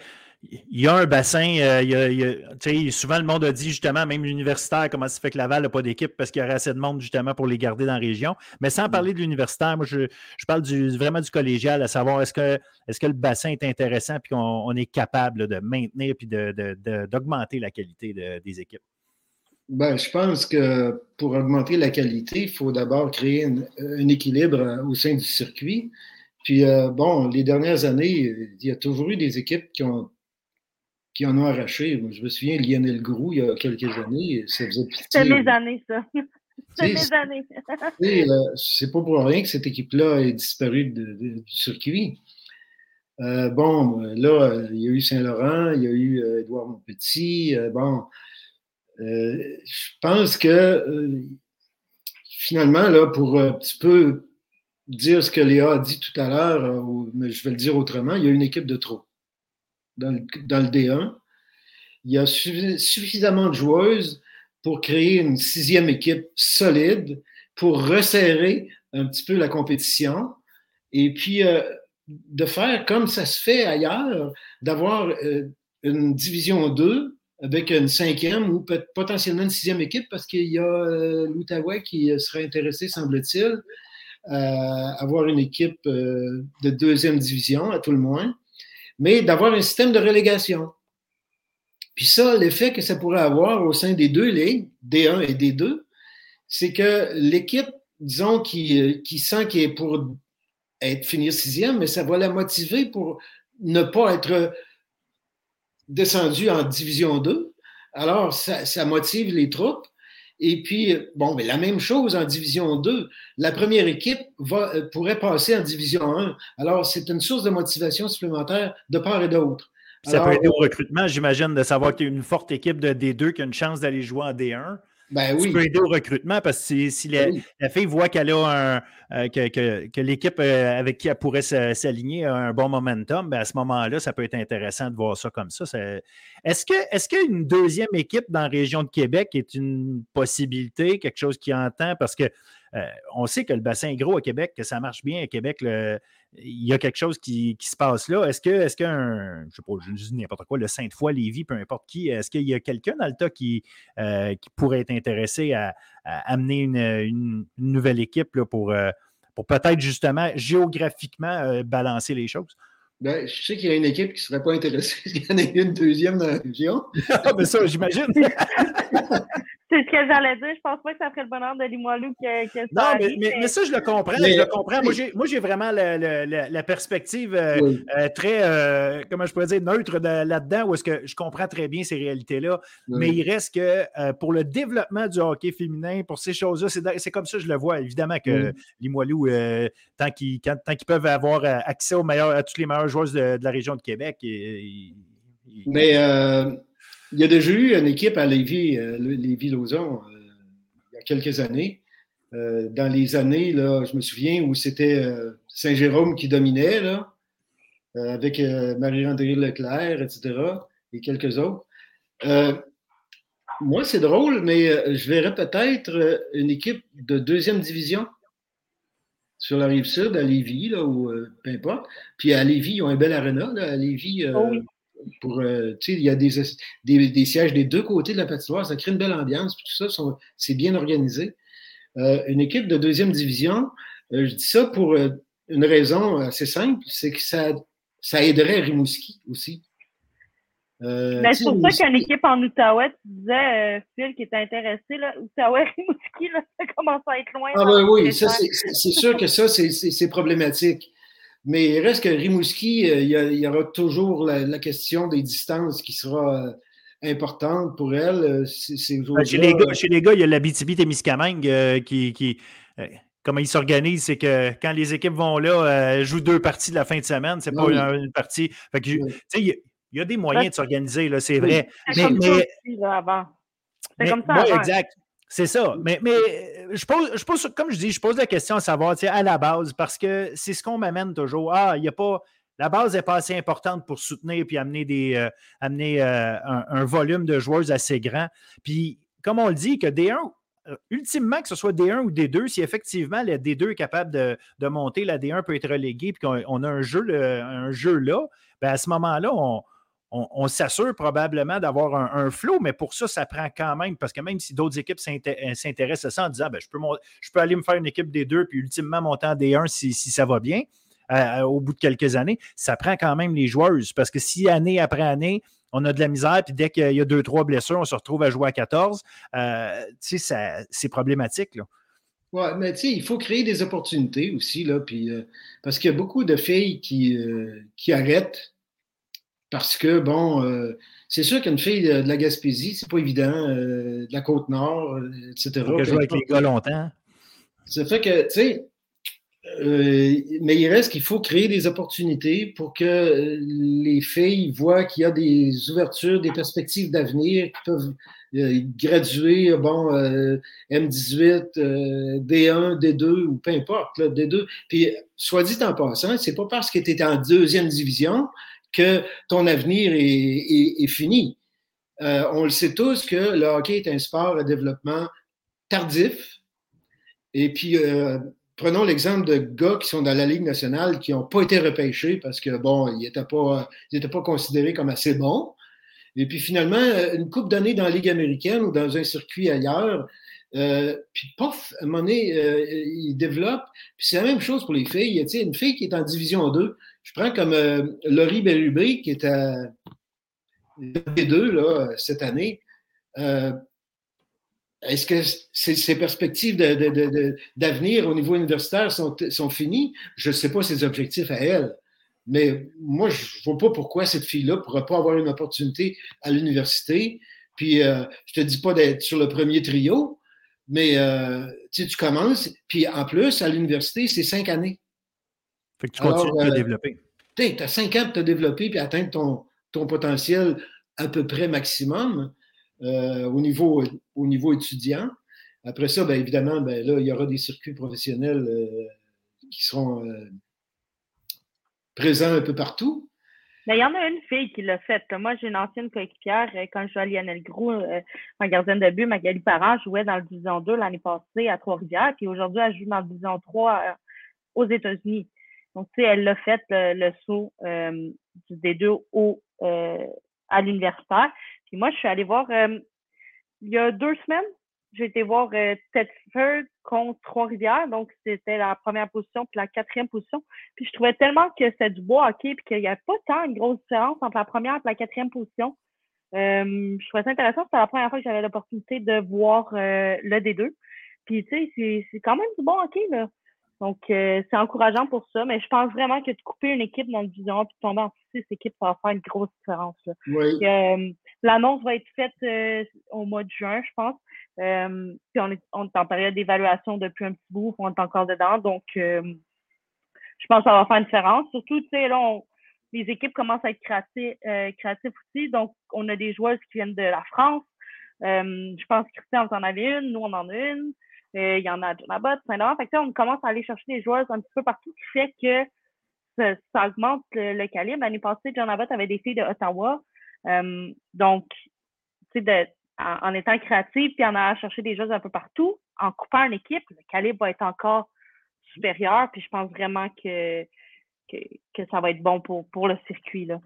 S1: il y a un bassin, euh, il y a, souvent le monde a dit justement, même l'universitaire, comment ça fait que Laval n'a pas d'équipe parce qu'il y aurait assez de monde justement pour les garder dans la région. Mais sans mm. parler de l'universitaire, moi je, parle du, vraiment du collégial, à savoir est-ce que, est que le bassin est intéressant et qu'on est capable de maintenir et d'augmenter la qualité des équipes?
S2: Ben, je pense que pour augmenter la qualité, il faut d'abord créer un équilibre au sein du circuit. Puis, euh, bon, les dernières années, il y a toujours eu des équipes qui, ont, qui en ont arraché. Je me souviens, Lionel Grou, il y a quelques années, ça faisait
S3: pitié. C'était mes années, ça. C'était mes années.
S2: Euh, c'est pas pour rien que cette équipe-là est disparue du circuit. Euh, bon, là, il y a eu Saint-Laurent, il y a eu Édouard Montpetit. bon, je pense que finalement, là, pour un petit peu dire ce que Léa a dit tout à l'heure, euh, mais je vais le dire autrement, il y a une équipe de trop dans le, D1. Il y a suffisamment de joueuses pour créer une sixième équipe solide, pour resserrer un petit peu la compétition et puis euh, de faire comme ça se fait ailleurs, d'avoir euh, une division 2 avec une cinquième ou potentiellement une sixième équipe parce qu'il y a l'Outaouais qui serait intéressé, semble-t-il avoir une équipe euh, de deuxième division, à tout le moins, mais d'avoir un système de relégation. Puis ça, l'effet que ça pourrait avoir au sein des deux ligues, D1 et D2, c'est que l'équipe, disons, qui, qui sent qu'elle est pour être finir sixième, mais ça va la motiver pour ne pas être descendu en division 2. Alors, ça motive les troupes. Et puis, bon, mais la même chose en Division 2. La première équipe va, euh, pourrait passer en Division 1. Alors, c'est une source de motivation supplémentaire de part et d'autre.
S1: Ça peut aider au recrutement, j'imagine, de savoir qu'il y a une forte équipe de D2 qui a une chance d'aller jouer en D1.
S2: Ben oui.
S1: Ça peut aider au recrutement parce que si, ben la, fille voit qu'elle a un, euh, que, l'équipe euh, avec qui elle pourrait s'aligner a un bon momentum, ben à ce moment-là, ça peut être intéressant de voir ça comme ça. Est-ce que est-ce qu'une deuxième équipe dans la région de Québec est une possibilité, quelque chose qui entend? Parce que euh, on sait que le bassin est gros à Québec, que ça marche bien à Québec. Il y a quelque chose qui, se passe là. Est-ce que, qu'un, je sais pas, je dis n'importe quoi, le Sainte-Foy, Lévis, peu importe qui, est-ce qu'il y a quelqu'un dans le tas qui, euh, pourrait être intéressé à, amener une, nouvelle équipe pour, euh, pour peut-être justement géographiquement balancer les choses?
S2: Ben, je sais qu'il y a une équipe qui ne serait pas intéressée s'il y en a une deuxième dans la région.
S1: ah, mais ça, j'imagine.
S3: C'est ce que j'allais dire. Je pense pas que ça ferait le bonheur de Limoilou que, que
S1: ça. Non, mais, mais, ça, je le comprends. je le comprends. Moi, j'ai vraiment la perspective euh, euh, très, euh, comment je pourrais dire, neutre là-dedans, où est-ce que je comprends très bien ces réalités-là. Mais il reste que pour le développement du hockey féminin, pour ces choses-là, c'est comme ça que je le vois. Évidemment que Limoilou, tant qu'ils peuvent avoir accès aux meilleurs, à toutes les meilleures de, la région de Québec.
S2: mais il y a déjà eu une équipe à Lévis, euh, Lévis-Lauzon, euh, il y a quelques années. Euh, dans les années, là, je me souviens, où c'était Saint-Jérôme qui dominait, là, avec Marie-André Leclerc, etc., et quelques autres. moi, c'est drôle, mais je verrais peut-être une équipe de deuxième division sur la rive sud, à Lévis, là, ou peu importe. Puis à Lévis, ils ont un bel arena. Là, à Lévis, oh pour, euh, il y a des, des, sièges des deux côtés de la patinoire, ça crée une belle ambiance, tout ça, c'est bien organisé. Euh, une équipe de deuxième division, euh, je dis ça pour une raison assez simple, c'est que ça, ça aiderait Rimouski aussi.
S3: Ben, c'est pour ça qu'une équipe en Outaouais, tu disais, Phil, qui était intéressé, là, Outaouais, Rimouski, là, ça commence à être loin.
S2: Ah ben oui, c'est sûr que ça, c'est problématique. Mais il reste que Rimouski, euh, il y, aura toujours la, question des distances qui sera euh, importante pour elle. Euh,
S1: ben, chez, les gars, chez les gars, il y a la BTB qui, qui comment ils s'organisent, c'est que quand les équipes vont là, jouent deux parties de la fin de semaine, c'est pas une, partie. Il, y a des moyens de s'organiser, c'est vrai.
S3: C'est comme ça avant. Comme ça.
S1: exact. C'est ça. Mais, mais euh, je, pose, je pose, comme je dis, je pose la question à savoir, à la base, parce que c'est ce qu'on m'amène toujours. Ah, il n'y a pas. La base n'est pas assez importante pour soutenir puis amener, des, euh, amener euh, un, volume de joueurs assez grand. Puis, comme on le dit, que D1, ultimement, que ce soit D1 ou D2, si effectivement la D2 est capable de, monter, la D1 peut être reléguée, puis qu'on a un jeu, un jeu là, bien à ce moment-là, on, on, s'assure probablement d'avoir un, un, flow, mais pour ça, ça prend quand même, parce que même si d'autres équipes euh, s'intéressent à ça en disant ben, je, peux aller me faire une équipe des deux, puis ultimement monter en D1 si, ça va bien, euh, au bout de quelques années, ça prend quand même les joueuses. Parce que si année après année, on a de la misère, puis dès qu'il y a deux, trois blessures, on se retrouve à jouer à 14, euh, c'est problématique.
S2: Oui, mais il faut créer des opportunités aussi, parce qu'il y a beaucoup de filles qui arrêtent parce que, bon, euh, c'est sûr qu'une fille de, la Gaspésie, c'est pas évident, euh, de la Côte-Nord, euh, etc.
S1: Faut joue avec les gars longtemps.
S2: Ça fait que, tu sais, mais il reste qu'il faut créer des opportunités pour que les filles voient qu'il y a des ouvertures, des perspectives d'avenir qui peuvent graduer, bon, M18, D1, D2 ou peu importe, là, D2. Puis, soit dit en passant, c'est pas parce que tu es en deuxième division que ton avenir est, fini. Euh, on le sait tous que le hockey est un sport à développement tardif. Et puis, euh, prenons l'exemple de gars qui sont dans la Ligue nationale qui n'ont pas été repêchés parce que, bon, ils n'étaient pas, pas considérés comme assez bons. Et puis finalement, une coupe d'années dans la Ligue américaine ou dans un circuit ailleurs, euh, puis pof, à un moment donné, ils développent. Puis c'est la même chose pour les filles. Il y a une fille qui est en division 2, je prends comme euh, Laurie Bellubé, qui est à D2 là, cette année. Euh, est-ce que ses perspectives d'avenir au niveau universitaire sont, sont finies? Je ne sais pas ses objectifs à elle. Mais moi, je ne vois pas pourquoi cette fille-là ne pourrait pas avoir une opportunité à l'université. Puis, euh, je ne te dis pas d'être sur le premier trio, mais tu commences. Puis, en plus, à l'université, c'est cinq années.
S1: Fait que tu continues de te euh, développer.
S2: Tu as cinq ans pour te développer et atteindre ton, ton potentiel à peu près maximum euh, au, niveau, au niveau étudiant. Après ça, bien évidemment, ben, là, il y aura des circuits professionnels euh, qui seront présents un peu partout.
S3: Mais il y en a une fille qui l'a fait. Moi, j'ai une ancienne coéquipière. Quand je jouais à Lionel Gros, en gardienne de but, Magali Parent jouait dans le Division 2 l'année passée à Trois-Rivières. Puis aujourd'hui, elle joue dans le Division 3 aux États-Unis. Donc, tu sais, elle l'a fait le, saut euh, deux au, euh, à l'universitaire. Puis moi, je suis allée voir, euh, il y a deux semaines, j'ai été voir euh, Tedford contre Trois-Rivières. Donc, c'était la première position puis la quatrième position. Puis je trouvais tellement que c'était du beau hockey puis qu'il n'y avait pas tant une grosse différence entre la première et la quatrième position. je trouvais ça intéressant. C'était la première fois que j'avais l'opportunité de voir le D2. Puis, tu sais, c'est quand même du bon hockey, là. Donc, euh, c'est encourageant pour ça, mais je pense vraiment que de couper une équipe dans le division 1 puis de tomber en six équipes, ça va faire une grosse différence. Euh, l'annonce va être faite euh, au mois de juin, je pense. puis on est, on est en période d'évaluation depuis un petit bout, on est encore dedans. Donc, je pense que ça va faire une différence. Surtout, tu sais, là, les équipes commencent à être créatives, euh, aussi. Donc, on a des joueuses qui viennent de la France. Euh, je pense que Christian, vous en avez une, nous, on en a une. Euh, il y en a à Jonabot, Saint-Laurent. Fait que on commence à aller chercher des joueuses un petit peu partout, qui fait que ça, augmente le, calibre. L'année passée, John Abbott avait des filles de Ottawa. donc, tu sais, en, en, étant créative, puis en allant chercher des joueuses un peu partout, en coupant une équipe, le calibre va être encore supérieur. Puis je pense vraiment que, que, ça va être bon pour, pour le circuit. Là.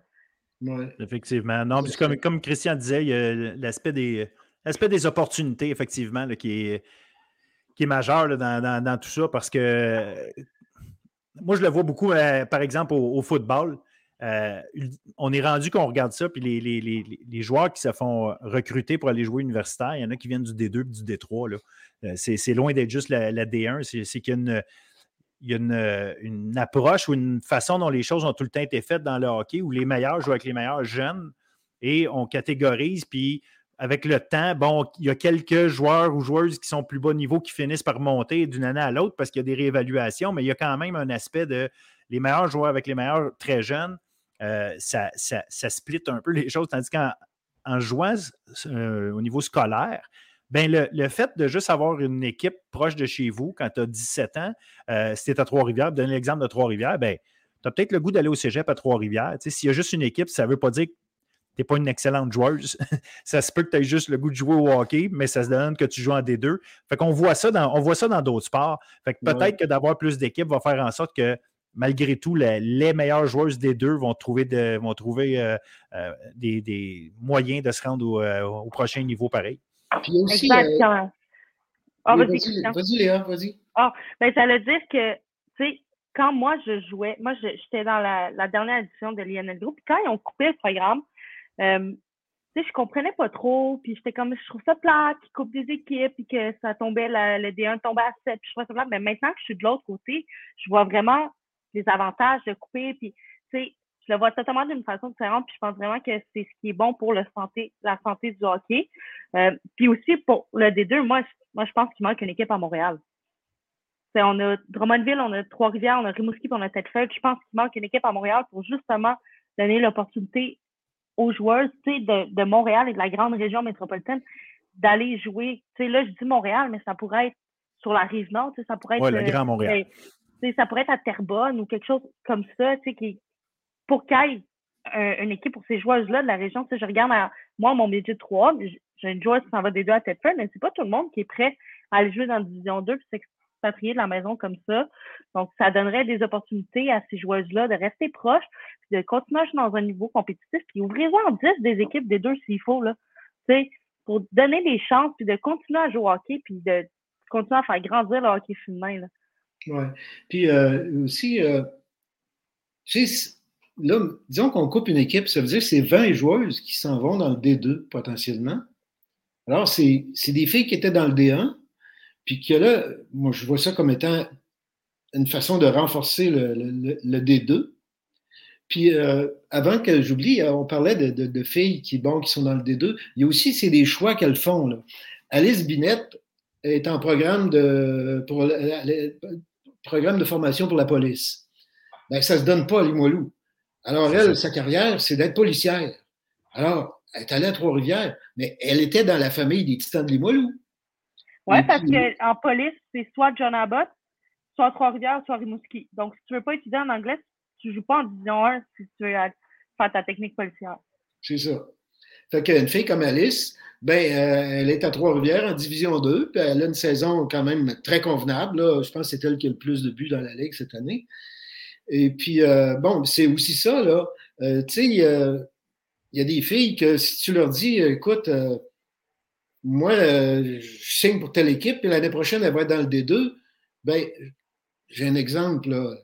S1: Effectivement. Non, comme, comme Christian disait, il y a l'aspect des, l'aspect des opportunités, effectivement, qui, est, qui est majeur dans, tout ça parce que moi, je le vois beaucoup, euh, par exemple, au, football. Euh, on est rendu qu'on regarde ça, puis les, joueurs qui se font recruter pour aller jouer universitaire, il y en a qui viennent du D2 et du D3. Euh, c'est loin d'être juste la, la D1, c'est qu'il y a une euh, une, approche ou une façon dont les choses ont tout le temps été faites dans le hockey où les meilleurs jouent avec les meilleurs jeunes et on catégorise. Puis avec le temps, bon, il y a quelques joueurs ou joueuses qui sont plus bas niveau qui finissent par monter d'une année à l'autre parce qu'il y a des réévaluations, mais il y a quand même un aspect de les meilleurs joueurs avec les meilleurs très jeunes. Euh, ça, ça, split un peu les choses, tandis qu'en jouant euh, au niveau scolaire, ben le, fait de juste avoir une équipe proche de chez vous quand tu as 17 ans, euh, si tu à Trois-Rivières, donner l'exemple de Trois-Rivières, ben, tu as peut-être le goût d'aller au cégep à Trois-Rivières. S'il y a juste une équipe, ça ne veut pas dire que n'es pas une excellente joueuse. ça se peut que tu aies juste le goût de jouer au hockey, mais ça se donne que tu joues en D2. Fait qu'on voit ça dans, on voit ça dans d'autres sports. Fait que peut-être que d'avoir plus d'équipes va faire en sorte que malgré tout, les, meilleures joueuses des deux vont trouver, vont trouver euh, euh, des, moyens de se rendre au prochain niveau pareil.
S2: Puis aussi. Exactement.
S3: Ah,
S2: vas-y, Léa, vas-y.
S3: Ah, ben, ça veut dire que, tu sais, quand moi je jouais, moi j'étais dans la, la, dernière édition de Lionel Group, puis quand ils ont coupé le programme, euh, tu je comprenais pas trop, puis j'étais comme, je trouve ça plat, qu'ils coupent des équipes, puis que ça tombait, le D1 tombait à 7, puis je trouvais ça plat. Mais maintenant que je suis de l'autre côté, je vois vraiment les avantages de couper, puis, tu sais, je le vois totalement d'une façon différente, puis je pense vraiment que c'est ce qui est bon pour santé, la santé du hockey. Euh, puis aussi pour le D2, moi, moi je pense qu'il manque une équipe à Montréal. on a Drummondville, on a Trois-Rivières, on a Rimouski, on a Tête-Feuille. Je pense qu'il manque une équipe à Montréal pour justement donner l'opportunité aux joueurs de, de Montréal et de la grande région métropolitaine d'aller jouer. sais là, je dis Montréal, mais ça pourrait être sur la rive nord, ça pourrait être.
S1: Oui, le Grand Montréal.
S3: Euh, ça pourrait être à Terrebonne ou quelque chose comme ça, qui, pour qu'il y ait une équipe pour ces joueuses-là de la région. Je regarde moi, mon de 3, j'ai une joueuse qui s'en va des deux à tête mais c'est pas tout le monde qui est prêt à aller jouer dans la division 2 puis de la maison comme ça. Donc, ça donnerait des opportunités à ces joueuses-là de rester proches, puis de continuer à jouer dans un niveau compétitif, puis ouvrir en 10 des équipes des deux s'il faut, là. Pour donner des chances, puis de continuer à jouer au hockey, puis de continuer à faire grandir le hockey féminin, là.
S2: Oui. Puis euh, aussi, euh, là, disons qu'on coupe une équipe, ça veut dire que c'est 20 joueuses qui s'en vont dans le D2 potentiellement. Alors, c'est des filles qui étaient dans le D1, puis que là, moi, je vois ça comme étant une façon de renforcer le, D2. Puis euh, avant que j'oublie, euh, on parlait de, filles qui, bon, qui sont dans le D2. Il y a aussi, c'est des choix qu'elles font. Là. Alice Binette est en programme de, pour, programme de formation pour la police. Ben, ça ne se donne pas à Limoilou. Alors, elle, sa carrière, c'est d'être policière. Alors, elle est allée à Trois-Rivières, mais elle était dans la famille des Titans de Limoilou.
S3: Oui, parce qu'en police, c'est soit John Abbott, soit Trois-Rivières, soit Rimouski. Donc, si tu ne veux pas étudier en anglais, tu ne joues pas en division 1 si tu veux faire ta technique policière.
S2: C'est ça. Fait qu'une fille comme Alice, ben, euh, elle est à Trois-Rivières en Division 2, puis elle a une saison quand même très convenable. Je pense que c'est elle qui a le plus de buts dans la Ligue cette année. Et puis, euh, bon, c'est aussi ça, là. Euh, tu sais, il y a des filles que si tu leur dis, écoute, euh, moi, je signe pour telle équipe, puis l'année prochaine, elle va être dans le D2, ben, j'ai un exemple, là.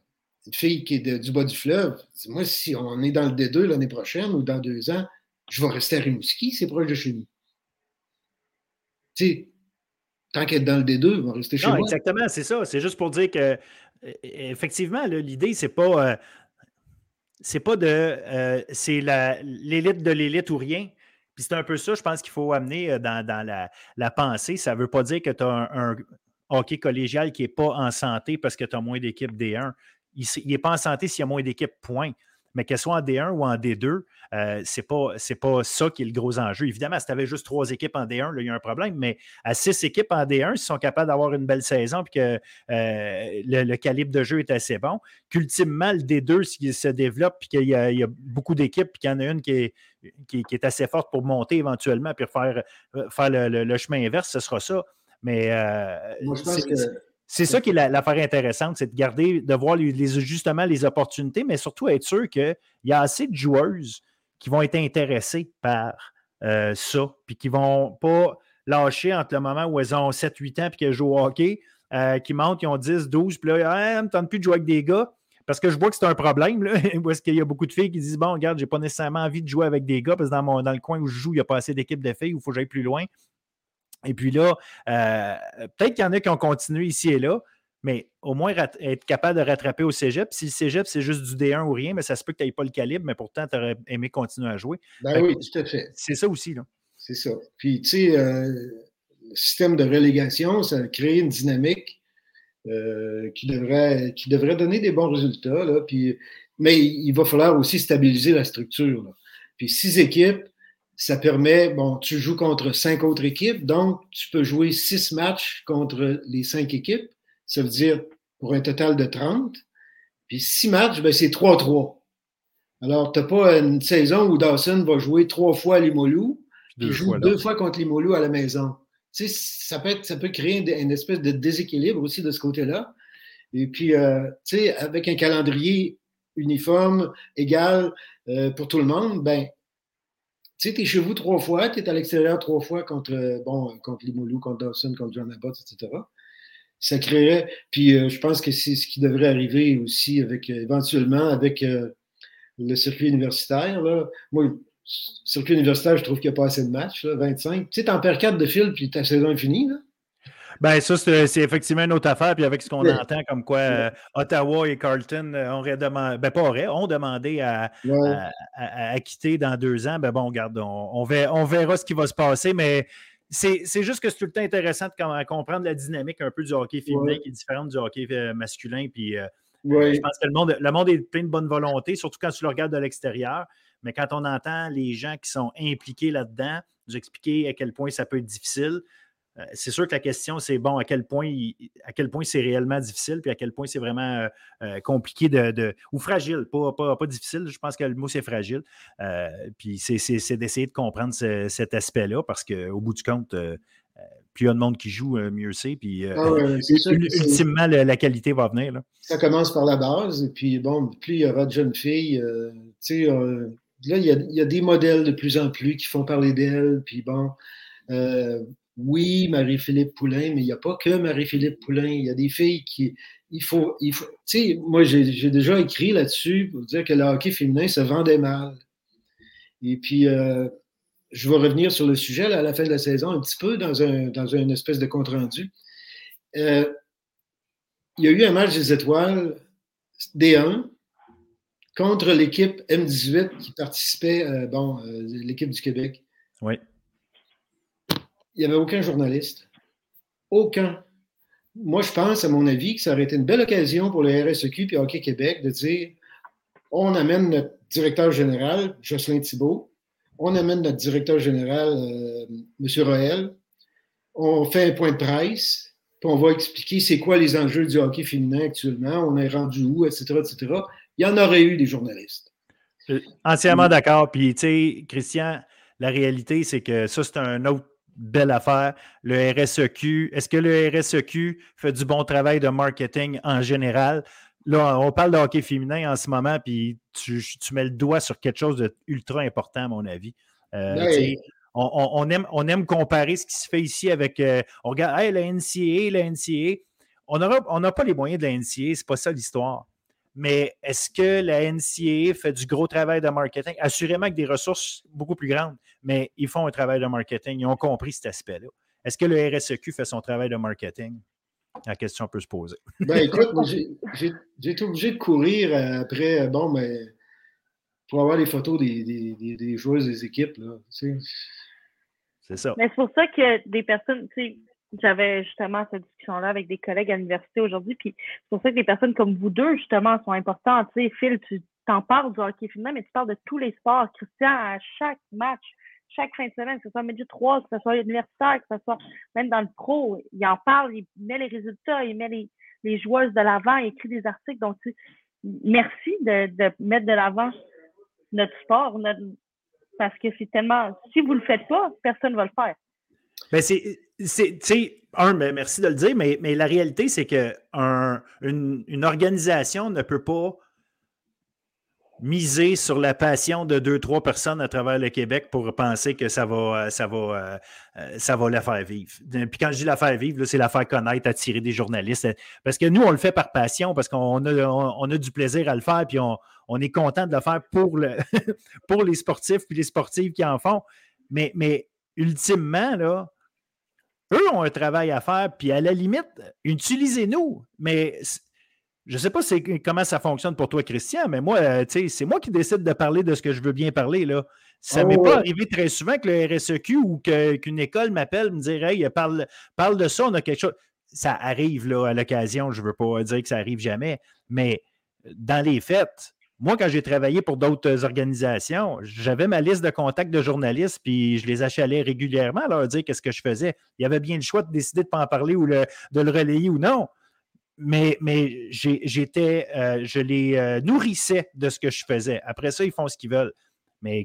S2: Une fille qui est du bas du fleuve. Moi, si on est dans le D2 l'année prochaine ou dans deux ans, je vais rester à Rimouski, c'est proche de chez nous. Tu sais, tant qu'être dans le D2, on va rester chez
S1: non, Exactement, c'est ça. C'est juste pour dire que E-, effectivement, l'idée, c'est pas. Euh, c'est pas de. Euh, c'est l'élite de l'élite ou rien. C'est un peu ça, je pense qu'il faut amener euh, dans, la, pensée. Ça ne veut pas dire que tu as un, hockey collégial qui n'est pas en santé parce que tu as moins d'équipes D1. Il n'est pas en santé s'il y a moins d'équipes, point. Mais qu'elle soit en D1 ou en D2, euh, c'est pas, pas ça qui est le gros enjeu. Évidemment, si tu avais juste trois équipes en D1, là, il y a un problème, mais à six équipes en D1, s'ils sont capables d'avoir une belle saison et que euh, le, calibre de jeu est assez bon, qu'ultimement, le D2, s'il se développe et qu'il y, a beaucoup d'équipes et qu'il y en a une qui est, qui, est assez forte pour monter éventuellement puis faire, euh, faire le, chemin inverse, ce sera ça. Mais Moi, je pense que c'est ça qui est l'affaire intéressante, c'est de garder, de voir les, justement les opportunités, mais surtout être sûr qu'il y a assez de joueuses qui vont être intéressées par euh, ça, puis qui ne vont pas lâcher entre le moment où elles ont 7-8 ans puis qu'elles jouent au hockey, euh, qui montent, ils ont 10, 12, puis là, ah, ne me tente plus de jouer avec des gars. Parce que je vois que c'est un problème, là, parce qu'il y a beaucoup de filles qui disent Bon, regarde, j'ai pas nécessairement envie de jouer avec des gars, parce que dans, mon, dans le coin où je joue, il n'y a pas assez d'équipes de filles, où il faut que j'aille plus loin. Et puis là, euh, peut-être qu'il y en a qui ont continué ici et là, mais au moins être capable de rattraper au cégep. Si le cégep, c'est juste du D1 ou rien, mais ça se peut que tu n'aies pas le calibre, mais pourtant, tu aurais aimé continuer à jouer.
S2: Ben oui, tout à fait.
S1: C'est ça aussi. là.
S2: C'est ça. Puis, tu sais, euh, le système de relégation, ça a créé une dynamique euh, qui, devrait, qui devrait donner des bons résultats. Là, puis, mais il va falloir aussi stabiliser la structure. Puis, six équipes, ça permet, bon, tu joues contre cinq autres équipes, donc tu peux jouer six matchs contre les cinq équipes. Ça veut dire pour un total de 30. Puis six matchs, ben, c'est 3-3. Alors, tu n'as pas une saison où Dawson va jouer trois fois à Limolou, puis joue deux fois contre Limolou à la maison. Tu sais, ça peut, ça peut créer une, espèce de déséquilibre aussi de ce côté-là. Et puis, euh, tu sais, avec un calendrier uniforme, égal euh, pour tout le monde, ben, tu sais, tu es chez vous trois fois, tu es à l'extérieur trois fois contre, euh, bon, contre Limoulou, contre Dawson, contre John Abbott, etc. Ça créerait, puis euh, je pense que c'est ce qui devrait arriver aussi avec, euh, éventuellement avec le circuit universitaire. Là. Moi, circuit universitaire, je trouve qu'il n'y a pas assez de matchs, là, 25. Tu sais, t'en perds quatre de fil, puis ta saison est finie. Là.
S1: Ben, ça, c'est effectivement une autre affaire. Puis avec ce qu'on entend, comme quoi euh, Ottawa et Carlton euh, auraient demandé, ben pas auraient, ont demandé à, à, quitter dans deux ans. Ben bon, regarde, on, verra, on verra ce qui va se passer, mais c'est juste que c'est tout le temps intéressant de comprendre la dynamique un peu du hockey féminin qui est différente du hockey euh, masculin. Puis je pense que le monde, le monde est plein de bonne volonté, surtout quand tu le regardes de l'extérieur. Mais quand on entend les gens qui sont impliqués là-dedans, nous expliquer à quel point ça peut être difficile, euh, c'est sûr que la question, c'est bon, à quel point, à quel point c'est réellement difficile, puis à quel point c'est vraiment euh, euh, compliqué de, ou fragile, pas, pas, difficile, je pense que le mot c'est fragile. puis c'est d'essayer de comprendre cet aspect-là, parce qu'au bout du compte, plus il y a de monde qui joue, mieux c'est. Puis ah ultimement, la, qualité va venir. Là.
S2: Ça commence par la base, et puis bon, plus il y aura de jeunes filles, tu sais, là, il y, a, il y, a, des modèles de plus en plus qui font parler d'elles, puis bon oui, Marie-Philippe Poulain, mais il n'y a pas que Marie-Philippe Poulain. Il y a des filles qui. Il faut. Tu sais, moi, j'ai déjà écrit là-dessus pour dire que le hockey féminin se vendait mal. Et puis, euh, je vais revenir sur le sujet à la fin de la saison un petit peu dans, un, dans espèce de compte-rendu. Euh, il y a eu un match des étoiles D1 contre l'équipe M18 qui participait, euh, bon, l'équipe du Québec.
S1: Oui
S2: il n'y avait aucun journaliste. Aucun. Moi, je pense, à mon avis, que ça aurait été une belle occasion pour le RSEQ et Hockey Québec de dire on amène notre directeur général, Jocelyn Thibault, on amène notre directeur général, euh, M. Roel, on fait un point de presse, puis on va expliquer c'est quoi les enjeux du hockey féminin actuellement, on est rendu où, etc., etc. Il y en aurait eu des journalistes.
S1: Entièrement d'accord. Puis, tu sais, Christian, la réalité, c'est que ça, c'est un autre belle affaire. Le RSEQ, est-ce que le RSEQ fait du bon travail de marketing en général? Là, on parle de hockey féminin en ce moment, puis tu, mets le doigt sur quelque chose d'ultra important, à mon avis. Euh, on, aime, on aime comparer ce qui se fait ici avec. Euh, on regarde, la NCA, la NCA. On n'a pas les moyens de la NCA, c'est pas ça l'histoire. Mais est-ce que la NCA fait du gros travail de marketing? Assurément avec des ressources beaucoup plus grandes, mais ils font un travail de marketing. Ils ont compris cet aspect-là. Est-ce que le RSEQ fait son travail de marketing? La question peut se poser.
S2: Ben écoute, j'ai été obligé de courir après, bon, mais pour avoir les photos des, des, des, joueuses des équipes.
S1: C'est ça.
S3: Mais c'est pour ça que des personnes, j'avais justement cette discussion-là avec des collègues à l'université aujourd'hui, puis c'est pour ça que des personnes comme vous deux, justement, sont importantes. Tu sais, Phil, tu en parles du hockey féminin, mais tu parles de tous les sports. Christian, à chaque match, chaque fin de semaine, que ce soit Média 3, que ce soit universitaire, que ce soit même dans le pro, il en parle, il met les résultats, il met les, les joueuses de l'avant, il écrit des articles. Donc, tu, merci de, de mettre de l'avant notre sport, parce que c'est tellement. Si vous le faites pas, personne ne va le faire.
S1: Ben c'est, un, ben, merci de le dire, mais, mais la réalité, c'est que une, une, organisation ne peut pas miser sur la passion de deux, trois personnes à travers le Québec pour penser que ça va, ça va, euh, ça va la faire vivre. Puis quand je dis la faire vivre, c'est la faire connaître, attirer des journalistes. Parce que nous, on le fait par passion, parce qu'on a, on, a du plaisir à le faire, puis on, on est content de le faire pour, le pour les sportifs puis les sportives qui en font. Mais, mais ultimement, là, eux ont un travail à faire, puis à la limite, utilisez-nous. Mais je ne sais pas comment ça fonctionne pour toi, Christian, mais moi, euh, c'est moi qui décide de parler de ce que je veux bien parler. Là. Ça ne m'est oh, pas arrivé très souvent que le RSEQ ou qu'une école m'appelle me dire Hey, parle, parle de ça, on a quelque chose. Ça arrive là, à l'occasion, je ne veux pas dire que ça arrive jamais, mais dans les faits, moi, quand j'ai travaillé pour d'autres organisations, j'avais ma liste de contacts de journalistes, puis je les achalais régulièrement à leur dire qu'est-ce que je faisais. Il y avait bien le choix de décider de ne pas en parler ou de le relayer ou non. Mais, j'étais, euh, je les euh, nourrissais de ce que je faisais. Après ça, ils font ce qu'ils veulent. Mais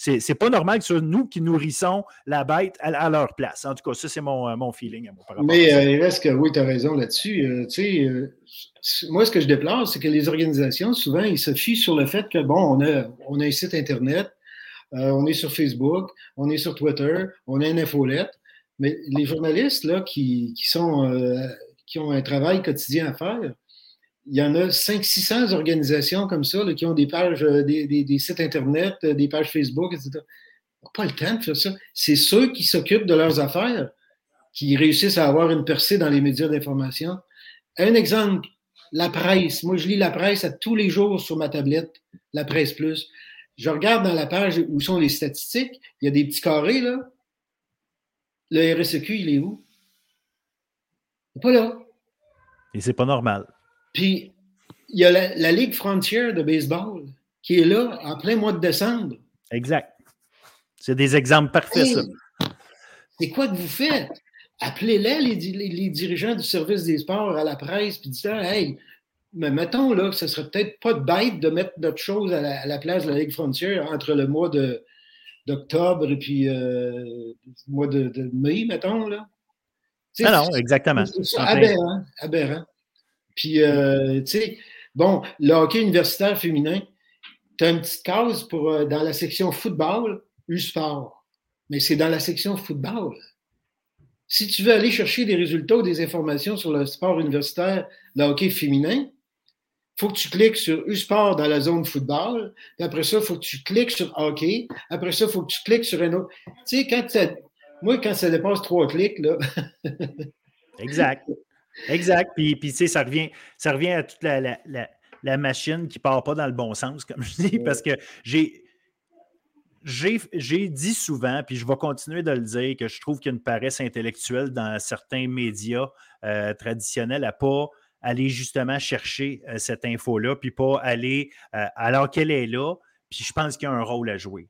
S1: c'est pas normal que ce soit nous qui nourrissons la bête à, leur place. En tout cas, ça, c'est mon, euh, mon feeling. À
S2: Mais euh, il reste que, oui, tu as raison là-dessus. Euh, tu sais, moi, ce que je déplore, c'est que les organisations, souvent, ils se fient sur le fait que, bon, on a, on a un site Internet, on est sur Facebook, on est sur Twitter, on a une infolette. Mais les journalistes, là, qui, qui sont, qui ont un travail quotidien à faire, il y en a 500-600 organisations comme ça qui ont des pages, euh, des, sites Internet, euh, des pages Facebook, etc. On n'a pas le temps de faire ça. C'est ceux qui s'occupent de leurs affaires qui réussissent à avoir une percée dans les médias d'information. Un exemple, la presse. Moi, je lis la presse à tous les jours sur ma tablette, la presse plus. Je regarde dans la page où sont les statistiques. Il y a des petits carrés, là. Le RSEQ, il est où? Il n'est pas là.
S1: Et c'est pas normal.
S2: Puis, il y a la, Ligue frontière de baseball qui est là en plein mois de décembre.
S1: Exact. C'est des exemples parfaits, ça.
S2: C'est quoi que vous faites? Appelez-les, les, dirigeants du service des sports à la presse, puis dites-leur, hey, mais mettons là, que ce serait peut-être pas de bête de mettre notre chose à la, place de la Ligue frontière entre le mois d'octobre et puis euh, le mois de, mai, mettons. Là.
S1: Ah non, exactement.
S2: C'est aberrant, aberrant. Puis, euh, tu sais, bon, le hockey universitaire féminin, tu as une petite case pour, euh, dans la section football, U-Sport. Mais c'est dans la section football. Si tu veux aller chercher des résultats ou des informations sur le sport universitaire, le hockey féminin, faut que tu cliques sur U-Sport dans la zone football. Puis après ça, il faut que tu cliques sur hockey. Après ça, il faut que tu cliques sur un autre. Tu sais, quand ça, moi, quand ça dépasse trois clics, là.
S1: exact. Exact. Puis, puis tu sais, ça revient, ça revient à toute la, la, machine qui ne part pas dans le bon sens, comme je dis, parce que j'ai. J'ai dit souvent, puis je vais continuer de le dire, que je trouve qu'il y a une paresse intellectuelle dans certains médias euh, traditionnels à ne pas aller justement chercher euh, cette info-là, puis pas aller, euh, alors qu'elle est là, puis je pense qu'il y a un rôle à jouer.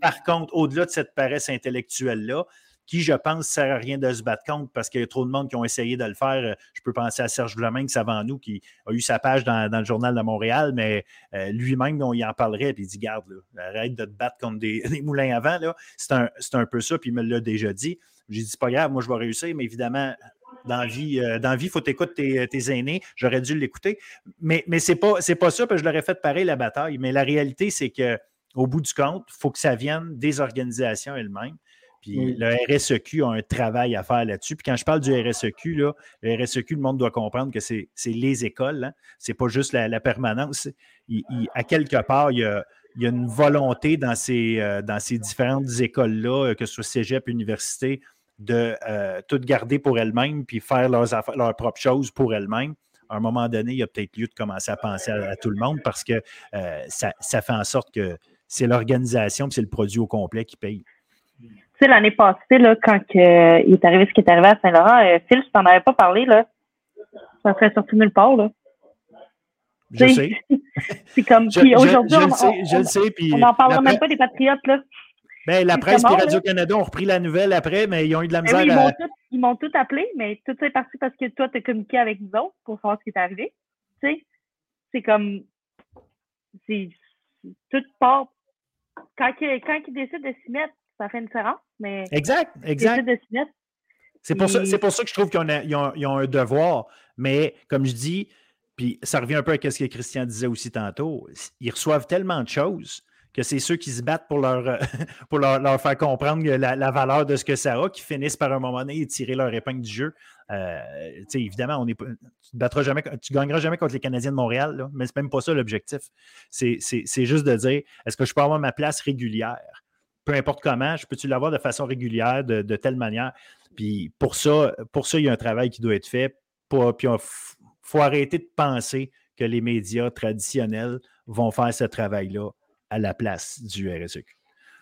S1: par contre au-delà de cette paresse intellectuelle-là, qui, je pense, ne sert à rien de se battre contre parce qu'il y a trop de monde qui ont essayé de le faire. Euh, je peux penser à Serge Vlaming, avant nous, qui a eu sa page dans, le Journal de Montréal, mais euh, lui-même, il en parlerait, puis il dit Garde, arrête de te battre contre des, moulins avant. C'est un, un, peu ça, puis il me l'a déjà dit. J'ai dit C'est pas grave, moi, je vais réussir, mais évidemment, dans la vie, euh, il faut écouter tes, aînés. J'aurais dû l'écouter. Mais, mais ce n'est pas, pas ça, parce que je l'aurais fait pareil la bataille. Mais la réalité, c'est que au bout du compte, il faut que ça vienne des organisations elles-mêmes. Puis le RSEQ a un travail à faire là-dessus. Puis quand je parle du RSEQ, là, le RSEQ, le monde doit comprendre que c'est les écoles. Hein. Ce n'est pas juste la, permanence. à quelque part, il y a, une volonté dans ces, euh, dans ces différentes écoles-là, euh, que ce soit cégep, université, de euh, tout garder pour elles-mêmes puis faire leurs, leurs propres choses pour elles-mêmes. À un moment donné, il y a peut-être lieu de commencer à penser à, tout le monde parce que ça, ça, fait en sorte que c'est l'organisation c'est le produit au complet qui paye.
S3: Tu sais, l'année passée, là, quand euh, il est arrivé ce qui est arrivé à Saint-Laurent, euh, Phil, je t'en avais pas parlé, là. Ça serait sorti nulle part, là.
S1: Je sais.
S3: c'est comme. Puis aujourd'hui, on,
S1: sais,
S3: on n'en parlera même pas des Patriotes, là.
S1: Ben, la presse et Radio-Canada ont repris la nouvelle après, mais ils ont eu de la
S3: ben
S1: misère.
S3: oui, ils m'ont tout, appelé, mais tout est parti parce que toi, tu as communiqué avec nous autres pour savoir ce qui est arrivé. Tu sais, c'est comme. C'est. Tout part. Quand, quand ils décident de s'y mettre, ça fait une différence, mais.
S1: Exact, exact. C'est pour, ça, pour ça que je trouve qu'ils ont, ont, un devoir. Mais comme je dis, puis ça revient un peu à ce que Christian disait aussi tantôt, ils reçoivent tellement de choses que c'est ceux qui se battent pour leur, pour leur, faire comprendre la, valeur de ce que ça a, qui finissent par un moment donné tirer leur épingle du jeu. Euh, évidemment, on est, tu ne jamais, tu gagneras jamais contre les Canadiens de Montréal, mais c'est même pas ça l'objectif. C'est juste de dire est-ce que je peux avoir ma place régulière? Peu importe comment, je peux-tu l'avoir de façon régulière, de, telle manière? Puis pour ça, pour ça, il y a un travail qui doit être fait. Pour, puis il faut arrêter de penser que les médias traditionnels vont faire ce travail-là à la place du RSEQ?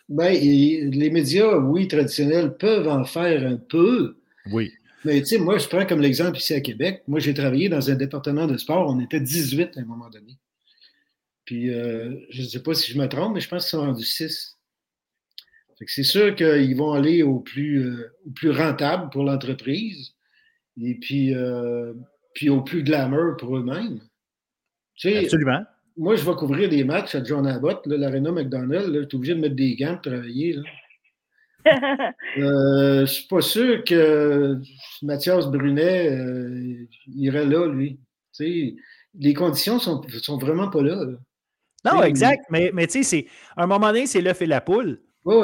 S2: Ben, les médias, oui, traditionnels, peuvent en faire un peu.
S1: Oui.
S2: Mais tu sais, moi, je prends comme l'exemple ici à Québec. Moi, j'ai travaillé dans un département de sport. On était 18 à un moment donné. Puis, euh, je ne sais pas si je me trompe, mais je pense qu'ils sont rendus 6. C'est sûr qu'ils vont aller au plus, euh, au plus rentable pour l'entreprise et puis, euh, puis au plus glamour pour eux-mêmes.
S1: Absolument
S2: moi, je vais couvrir des matchs à John Abbott, l'Arena McDonald's. Tu es obligé de mettre des gants pour travailler. euh, je ne suis pas sûr que Mathias Brunet euh, irait là, lui. les conditions sont, sont vraiment pas là.
S1: Non, exact. Mais, mais tu sais, à un moment donné, c'est l'œuf et la poule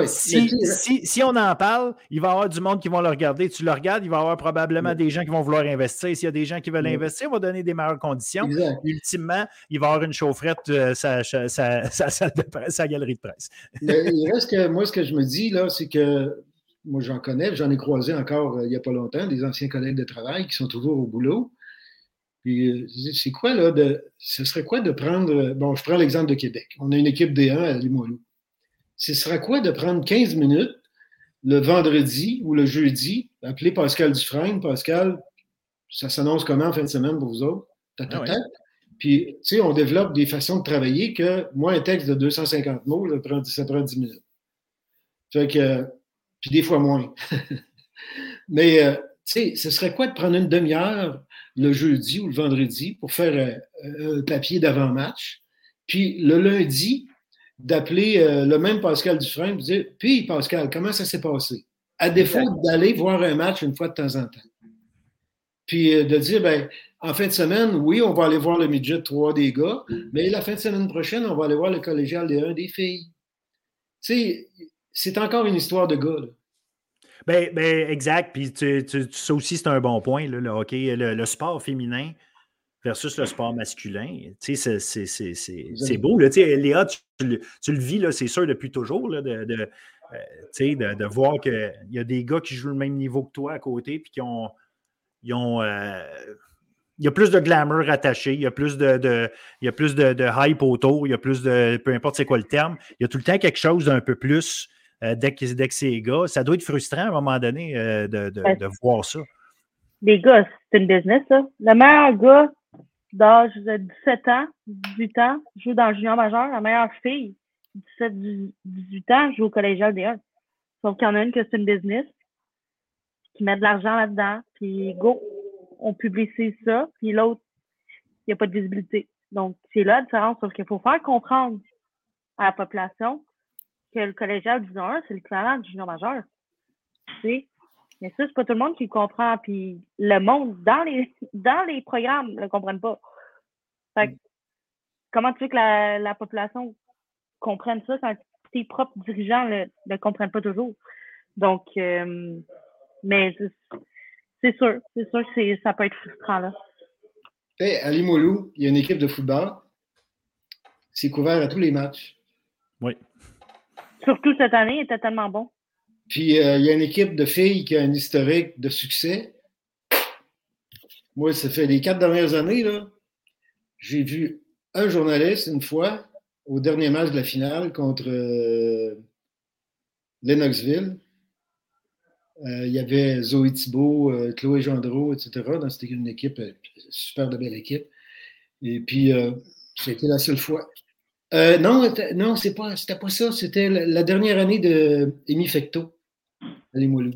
S1: si, on en parle, il va y avoir du monde qui va le regarder. Tu le regardes, il va y avoir probablement des gens qui vont vouloir investir. S'il y a des gens qui veulent investir, on va donner des meilleures conditions. Ultimement, il va y avoir une chaufferette, euh, sa, salle de presse, sa galerie de presse.
S2: il reste que moi, ce que je me dis, là, c'est que moi, j'en connais, j'en ai croisé encore euh, il n'y a pas longtemps, des anciens collègues de travail qui sont toujours au boulot. Puis, euh, c'est quoi, là, de, ce serait quoi de prendre, bon, je prends l'exemple de Québec. On a une équipe D1 à Limoilou ce sera quoi de prendre 15 minutes le vendredi ou le jeudi, appeler Pascal Dufresne? Pascal, ça s'annonce comment en fin de semaine pour vous autres? Ah Puis, tu sais, on développe des façons de travailler que moi, un texte de 250 mots, ça prend, ça prend 10 minutes. Fait que, puis des fois moins. Mais, euh, tu sais, ce serait quoi de prendre une demi-heure le jeudi ou le vendredi pour faire euh, un papier d'avant-match? Puis le lundi, d'appeler euh, le même Pascal Dufresne et de dire Puis, Pascal, comment ça s'est passé? À défaut d'aller voir un match une fois de temps en temps. Puis euh, de dire ben, en fin de semaine, oui, on va aller voir le midget 3 des gars, mais la fin de semaine prochaine, on va aller voir le collégial des 1 des filles. Tu sais, c'est encore une histoire de gars.
S1: Ben, ben, exact. Puis tu, ça aussi, c'est un bon point. Là, le, le, sport féminin, versus le sport masculin. Tu sais, c'est beau. Là. Tu sais, Léa, tu, le vis, c'est sûr, depuis toujours, là, de, de, euh, de, voir qu'il y a des gars qui jouent le même niveau que toi à côté, puis qui ont. Ils ont euh, il y a plus de glamour attaché, il y a plus de, il y a plus de, hype autour, il y a plus de. Peu importe c'est quoi le terme, il y a tout le temps quelque chose d'un peu plus euh, dès, que, que c'est gars. Ça doit être frustrant à un moment donné de, de, voir ça.
S3: Les gars, c'est une business, ça. Le meilleur gars d'âge de 17 ans, 18 ans, joue dans le junior majeur. La meilleure fille, 17, 18 ans, joue au collégial des 1. Sauf qu'il y en a une que c'est une business, qui met de l'argent là-dedans, puis go, on publicise ça, puis l'autre, il n'y a pas de visibilité. Donc, c'est là la différence, sauf qu'il faut faire comprendre à la population que le collégial du 1, c'est l'équivalent du junior majeur. Sais, mais ça, c'est pas tout le monde qui le comprend. Puis le monde, dans les, dans les programmes, ne le comprennent pas. Fait comment tu veux que la, la population comprenne ça quand tes propres dirigeants ne le, le, comprennent pas toujours? Donc, euh, mais c'est sûr, c'est sûr que ça peut être frustrant là.
S2: Hey, à Limoilou, il y a une équipe de football. C'est couvert à tous les matchs.
S1: Oui.
S3: Surtout cette année, il était tellement bon.
S2: Puis euh, il y a une équipe de filles qui a un historique de succès. Moi, ça fait les quatre dernières années, là, j'ai vu un journaliste une fois au dernier match de la finale contre euh, Lennoxville. Euh, il y avait Zoé Thibault, Chloé Gendreau, etc. Dans c'était une équipe, super de belle équipe. Et puis, C'était la seule fois. Euh, non, non, c'est pas, c'était pas ça. C'était la, dernière année de Amy Fecto à Limoilou.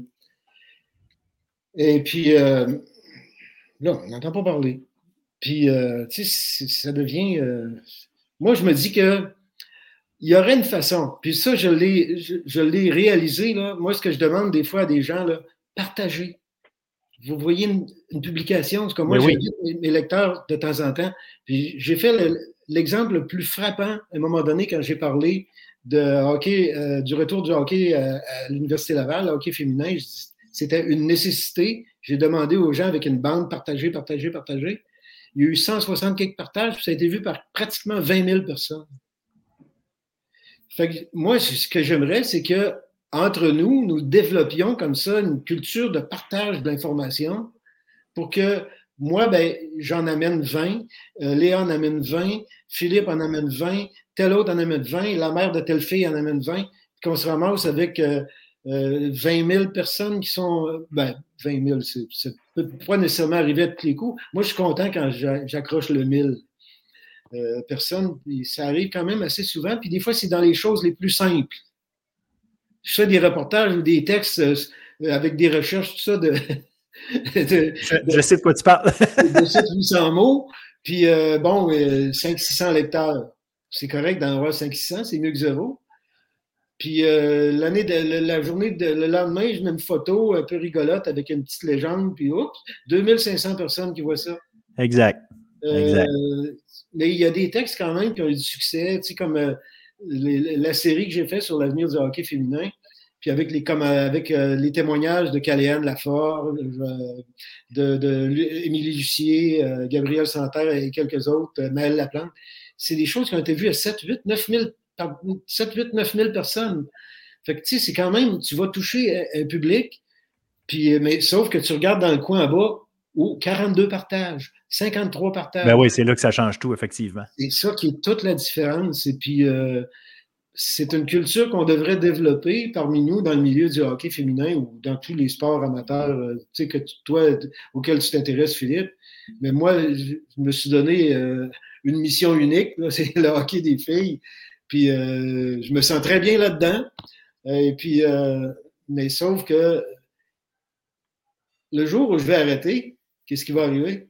S2: Et puis, euh, là, on n'entend pas parler. Puis, euh, tu sais, ça devient. moi, je me dis que il y aurait une façon. Puis ça, je l'ai, je, l'ai réalisé. Là. Moi, ce que je demande des fois à des gens, là, partagez. Vous voyez une, publication, c'est comme moi, j'ai j'invite mes, lecteurs de temps en temps. Puis j'ai fait l'exemple le, plus frappant à un moment donné quand j'ai parlé de hockey, euh, du retour du hockey à, l'Université Laval, le hockey féminin. C'était une nécessité. J'ai demandé aux gens avec une bande partager, partager, partager. Il y a eu 160 quelques partages, puis ça a été vu par pratiquement 20 000 personnes moi, ce que j'aimerais, c'est que entre nous, nous développions comme ça une culture de partage d'informations pour que moi, ben, j'en amène 20, euh, Léa en amène 20, Philippe en amène 20, tel autre en amène 20, la mère de telle fille en amène 20, qu'on se ramasse avec 20 euh, 000 euh, personnes qui sont. ben, 20 000, ça ne peut pas nécessairement arriver à tous les coups. Moi, je suis content quand j'accroche le 1000. Euh, personne. ça arrive quand même assez souvent. Puis des fois, c'est dans les choses les plus simples. Je fais des reportages ou des textes avec des recherches, tout ça de.
S1: je, sais de quoi tu parles.
S2: de 800 mots. Puis euh, bon, 500-600 lecteurs. C'est correct d'en avoir 500-600, c'est mieux que zéro. Puis l'année de, la journée de, le lendemain, je mets une photo un peu rigolote avec une petite légende, puis oups, 2500 personnes qui voient ça.
S1: Exact. exact
S2: mais il y a des textes quand même qui ont eu du succès, tu sais, comme euh, la série que j'ai faite sur l'avenir du hockey féminin, puis avec les, comme, euh, avec, euh, les témoignages de Caléane Lafort, de, de, Émilie Lucier, Gabriel Santerre et quelques autres, Maëlle Laplante. C'est des choses qui ont été vues à 7, 8, 9 000, 7, 8, 9 000 personnes. Fait que, tu sais, c'est quand même, tu vas toucher un public, puis, mais sauf que tu regardes dans le coin en bas, où 42 partages. 53 partages.
S1: Ben oui, c'est là que ça change tout, effectivement.
S2: C'est ça qui est toute la différence. Et puis, euh, c'est une culture qu'on devrait développer parmi nous dans le milieu du hockey féminin ou dans tous les sports amateurs, euh, tu sais, que toi, auxquels tu t'intéresses, Philippe. Mais moi, je me suis donné euh, une mission unique, c'est le hockey des filles. Puis, je me sens très bien là-dedans. Et puis, mais sauf que le jour où je vais arrêter, qu'est-ce qui va arriver?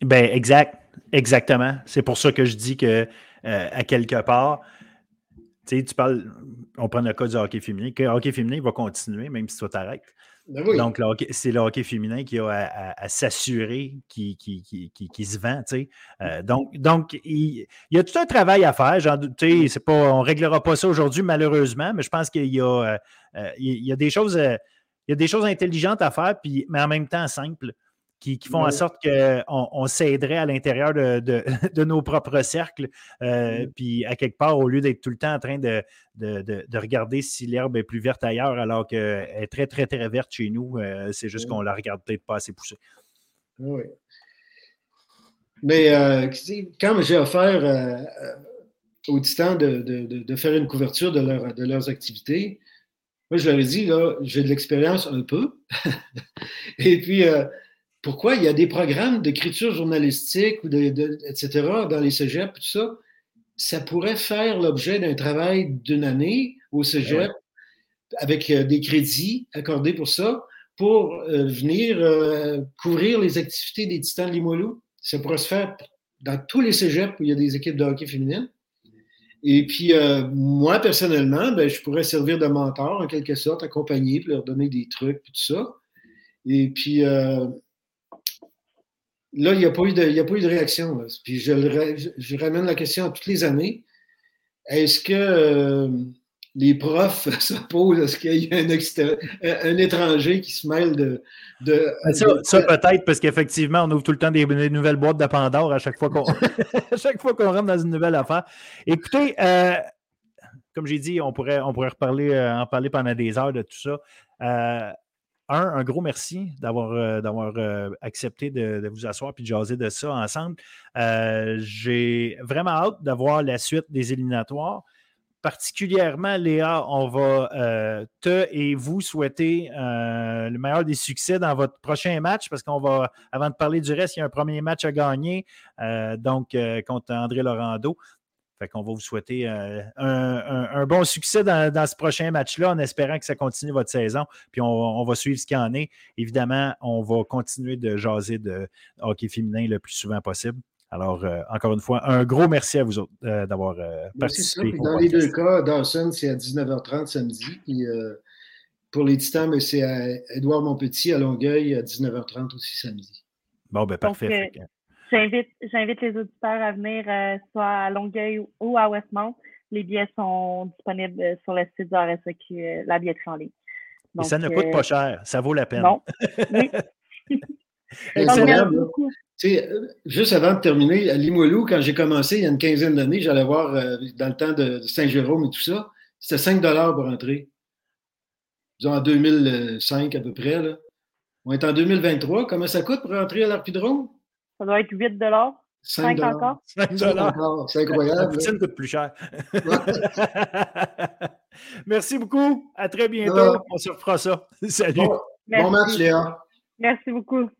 S1: Ben, exact. Exactement. C'est pour ça que je dis que, euh, à quelque part, tu sais, tu parles, on prend le cas du hockey féminin, que le hockey féminin va continuer, même si ça t'arrête. Ben Donc, c'est le hockey féminin qui a à, s'assurer qu'il se vend. Tu sais. Euh, donc, donc il, y a tout un travail à faire. Genre, pas, on ne réglera pas ça aujourd'hui, malheureusement, mais je pense qu'il y, euh, il y, a des choses. il y a des choses intelligentes à faire, puis, mais en même temps simples qui, font en sorte qu'on on, s'aiderait à l'intérieur de, nos propres cercles. Euh, puis à quelque part, au lieu d'être tout le temps en train de, regarder si l'herbe est plus verte ailleurs, alors qu'elle est très, très, très verte chez nous, euh, c'est juste qu'on la regarde peut-être pas assez poussée.
S2: Oui. Mais euh, quand j'ai offert aux Titans de, faire une couverture de, de leurs activités, moi, je leur ai dit, là, j'ai de l'expérience un peu. Et puis, pourquoi il y a des programmes d'écriture journalistique, ou de, etc., dans les cégeps, tout ça, ça pourrait faire l'objet d'un travail d'une année au cégep avec euh, des crédits accordés pour ça, pour euh, venir euh, couvrir les activités des Titans de Limoilou. Ça pourrait se faire dans tous les cégeps où il y a des équipes de hockey féminines. Et puis, moi, personnellement, ben, je pourrais servir de mentor, en quelque sorte, accompagner, puis leur donner des trucs, tout ça. Et puis, là, il n'y a, pas eu de, a pas eu de réaction. Puis je, ramène la question à toutes les années. Est-ce que euh, les profs se posent, est-ce qu'il y a un, étranger qui se mêle de. de
S1: ça, peut-être, parce qu'effectivement, on ouvre tout le temps des, nouvelles boîtes de Pandore à chaque fois qu'on rentre dans une nouvelle affaire. Écoutez, euh, comme j'ai dit, on pourrait, on pourrait reparler, euh, en parler pendant des heures de tout ça un, un gros merci d'avoir euh, euh, accepté de, vous asseoir et de jaser de ça ensemble. Euh, j'ai vraiment hâte d'avoir la suite des éliminatoires particulièrement, Léa, on va te et vous souhaiter le meilleur des succès dans votre prochain match parce qu'on va, avant de parler du reste, il y a un premier match à gagner, donc contre André Laurando. Fait qu'on va vous souhaiter un, bon succès dans, ce prochain match-là en espérant que ça continue votre saison. Puis on, va suivre ce qu'il en est. Évidemment, on va continuer de jaser de hockey féminin le plus souvent possible. Alors, euh, encore une fois, un gros merci à vous autres euh, d'avoir euh, participé.
S2: dans les deux cas, Dawson, c'est à 19h30 samedi. Puis, pour les Titans, c'est à Édouard Montpetit à Longueuil à 19h30 aussi samedi.
S1: Bon, ben parfait.
S3: J'invite, les auditeurs à venir soit à Longueuil ou à Westmount. Les billets sont disponibles sur le site de RSEQ, la billetterie en ligne.
S1: Et ça ne coûte pas cher, ça vaut la peine.
S3: Non. Oui.
S2: Euh, juste avant de terminer, à Limoilou, quand j'ai commencé il y a une quinzaine d'années, j'allais voir euh, dans le temps de Saint-Jérôme et tout ça, c'était 5 pour entrer. Disons en 2005 à peu près. Là. On est en 2023. Comment ça coûte pour entrer à l'Arpidrome?
S3: Ça doit être 8
S2: 5
S3: encore?
S2: 5 C'est incroyable.
S1: Ça coûte plus cher. Merci beaucoup. À très bientôt. On se refera ça. Salut.
S2: Bon, bon match, Léa.
S3: Merci beaucoup.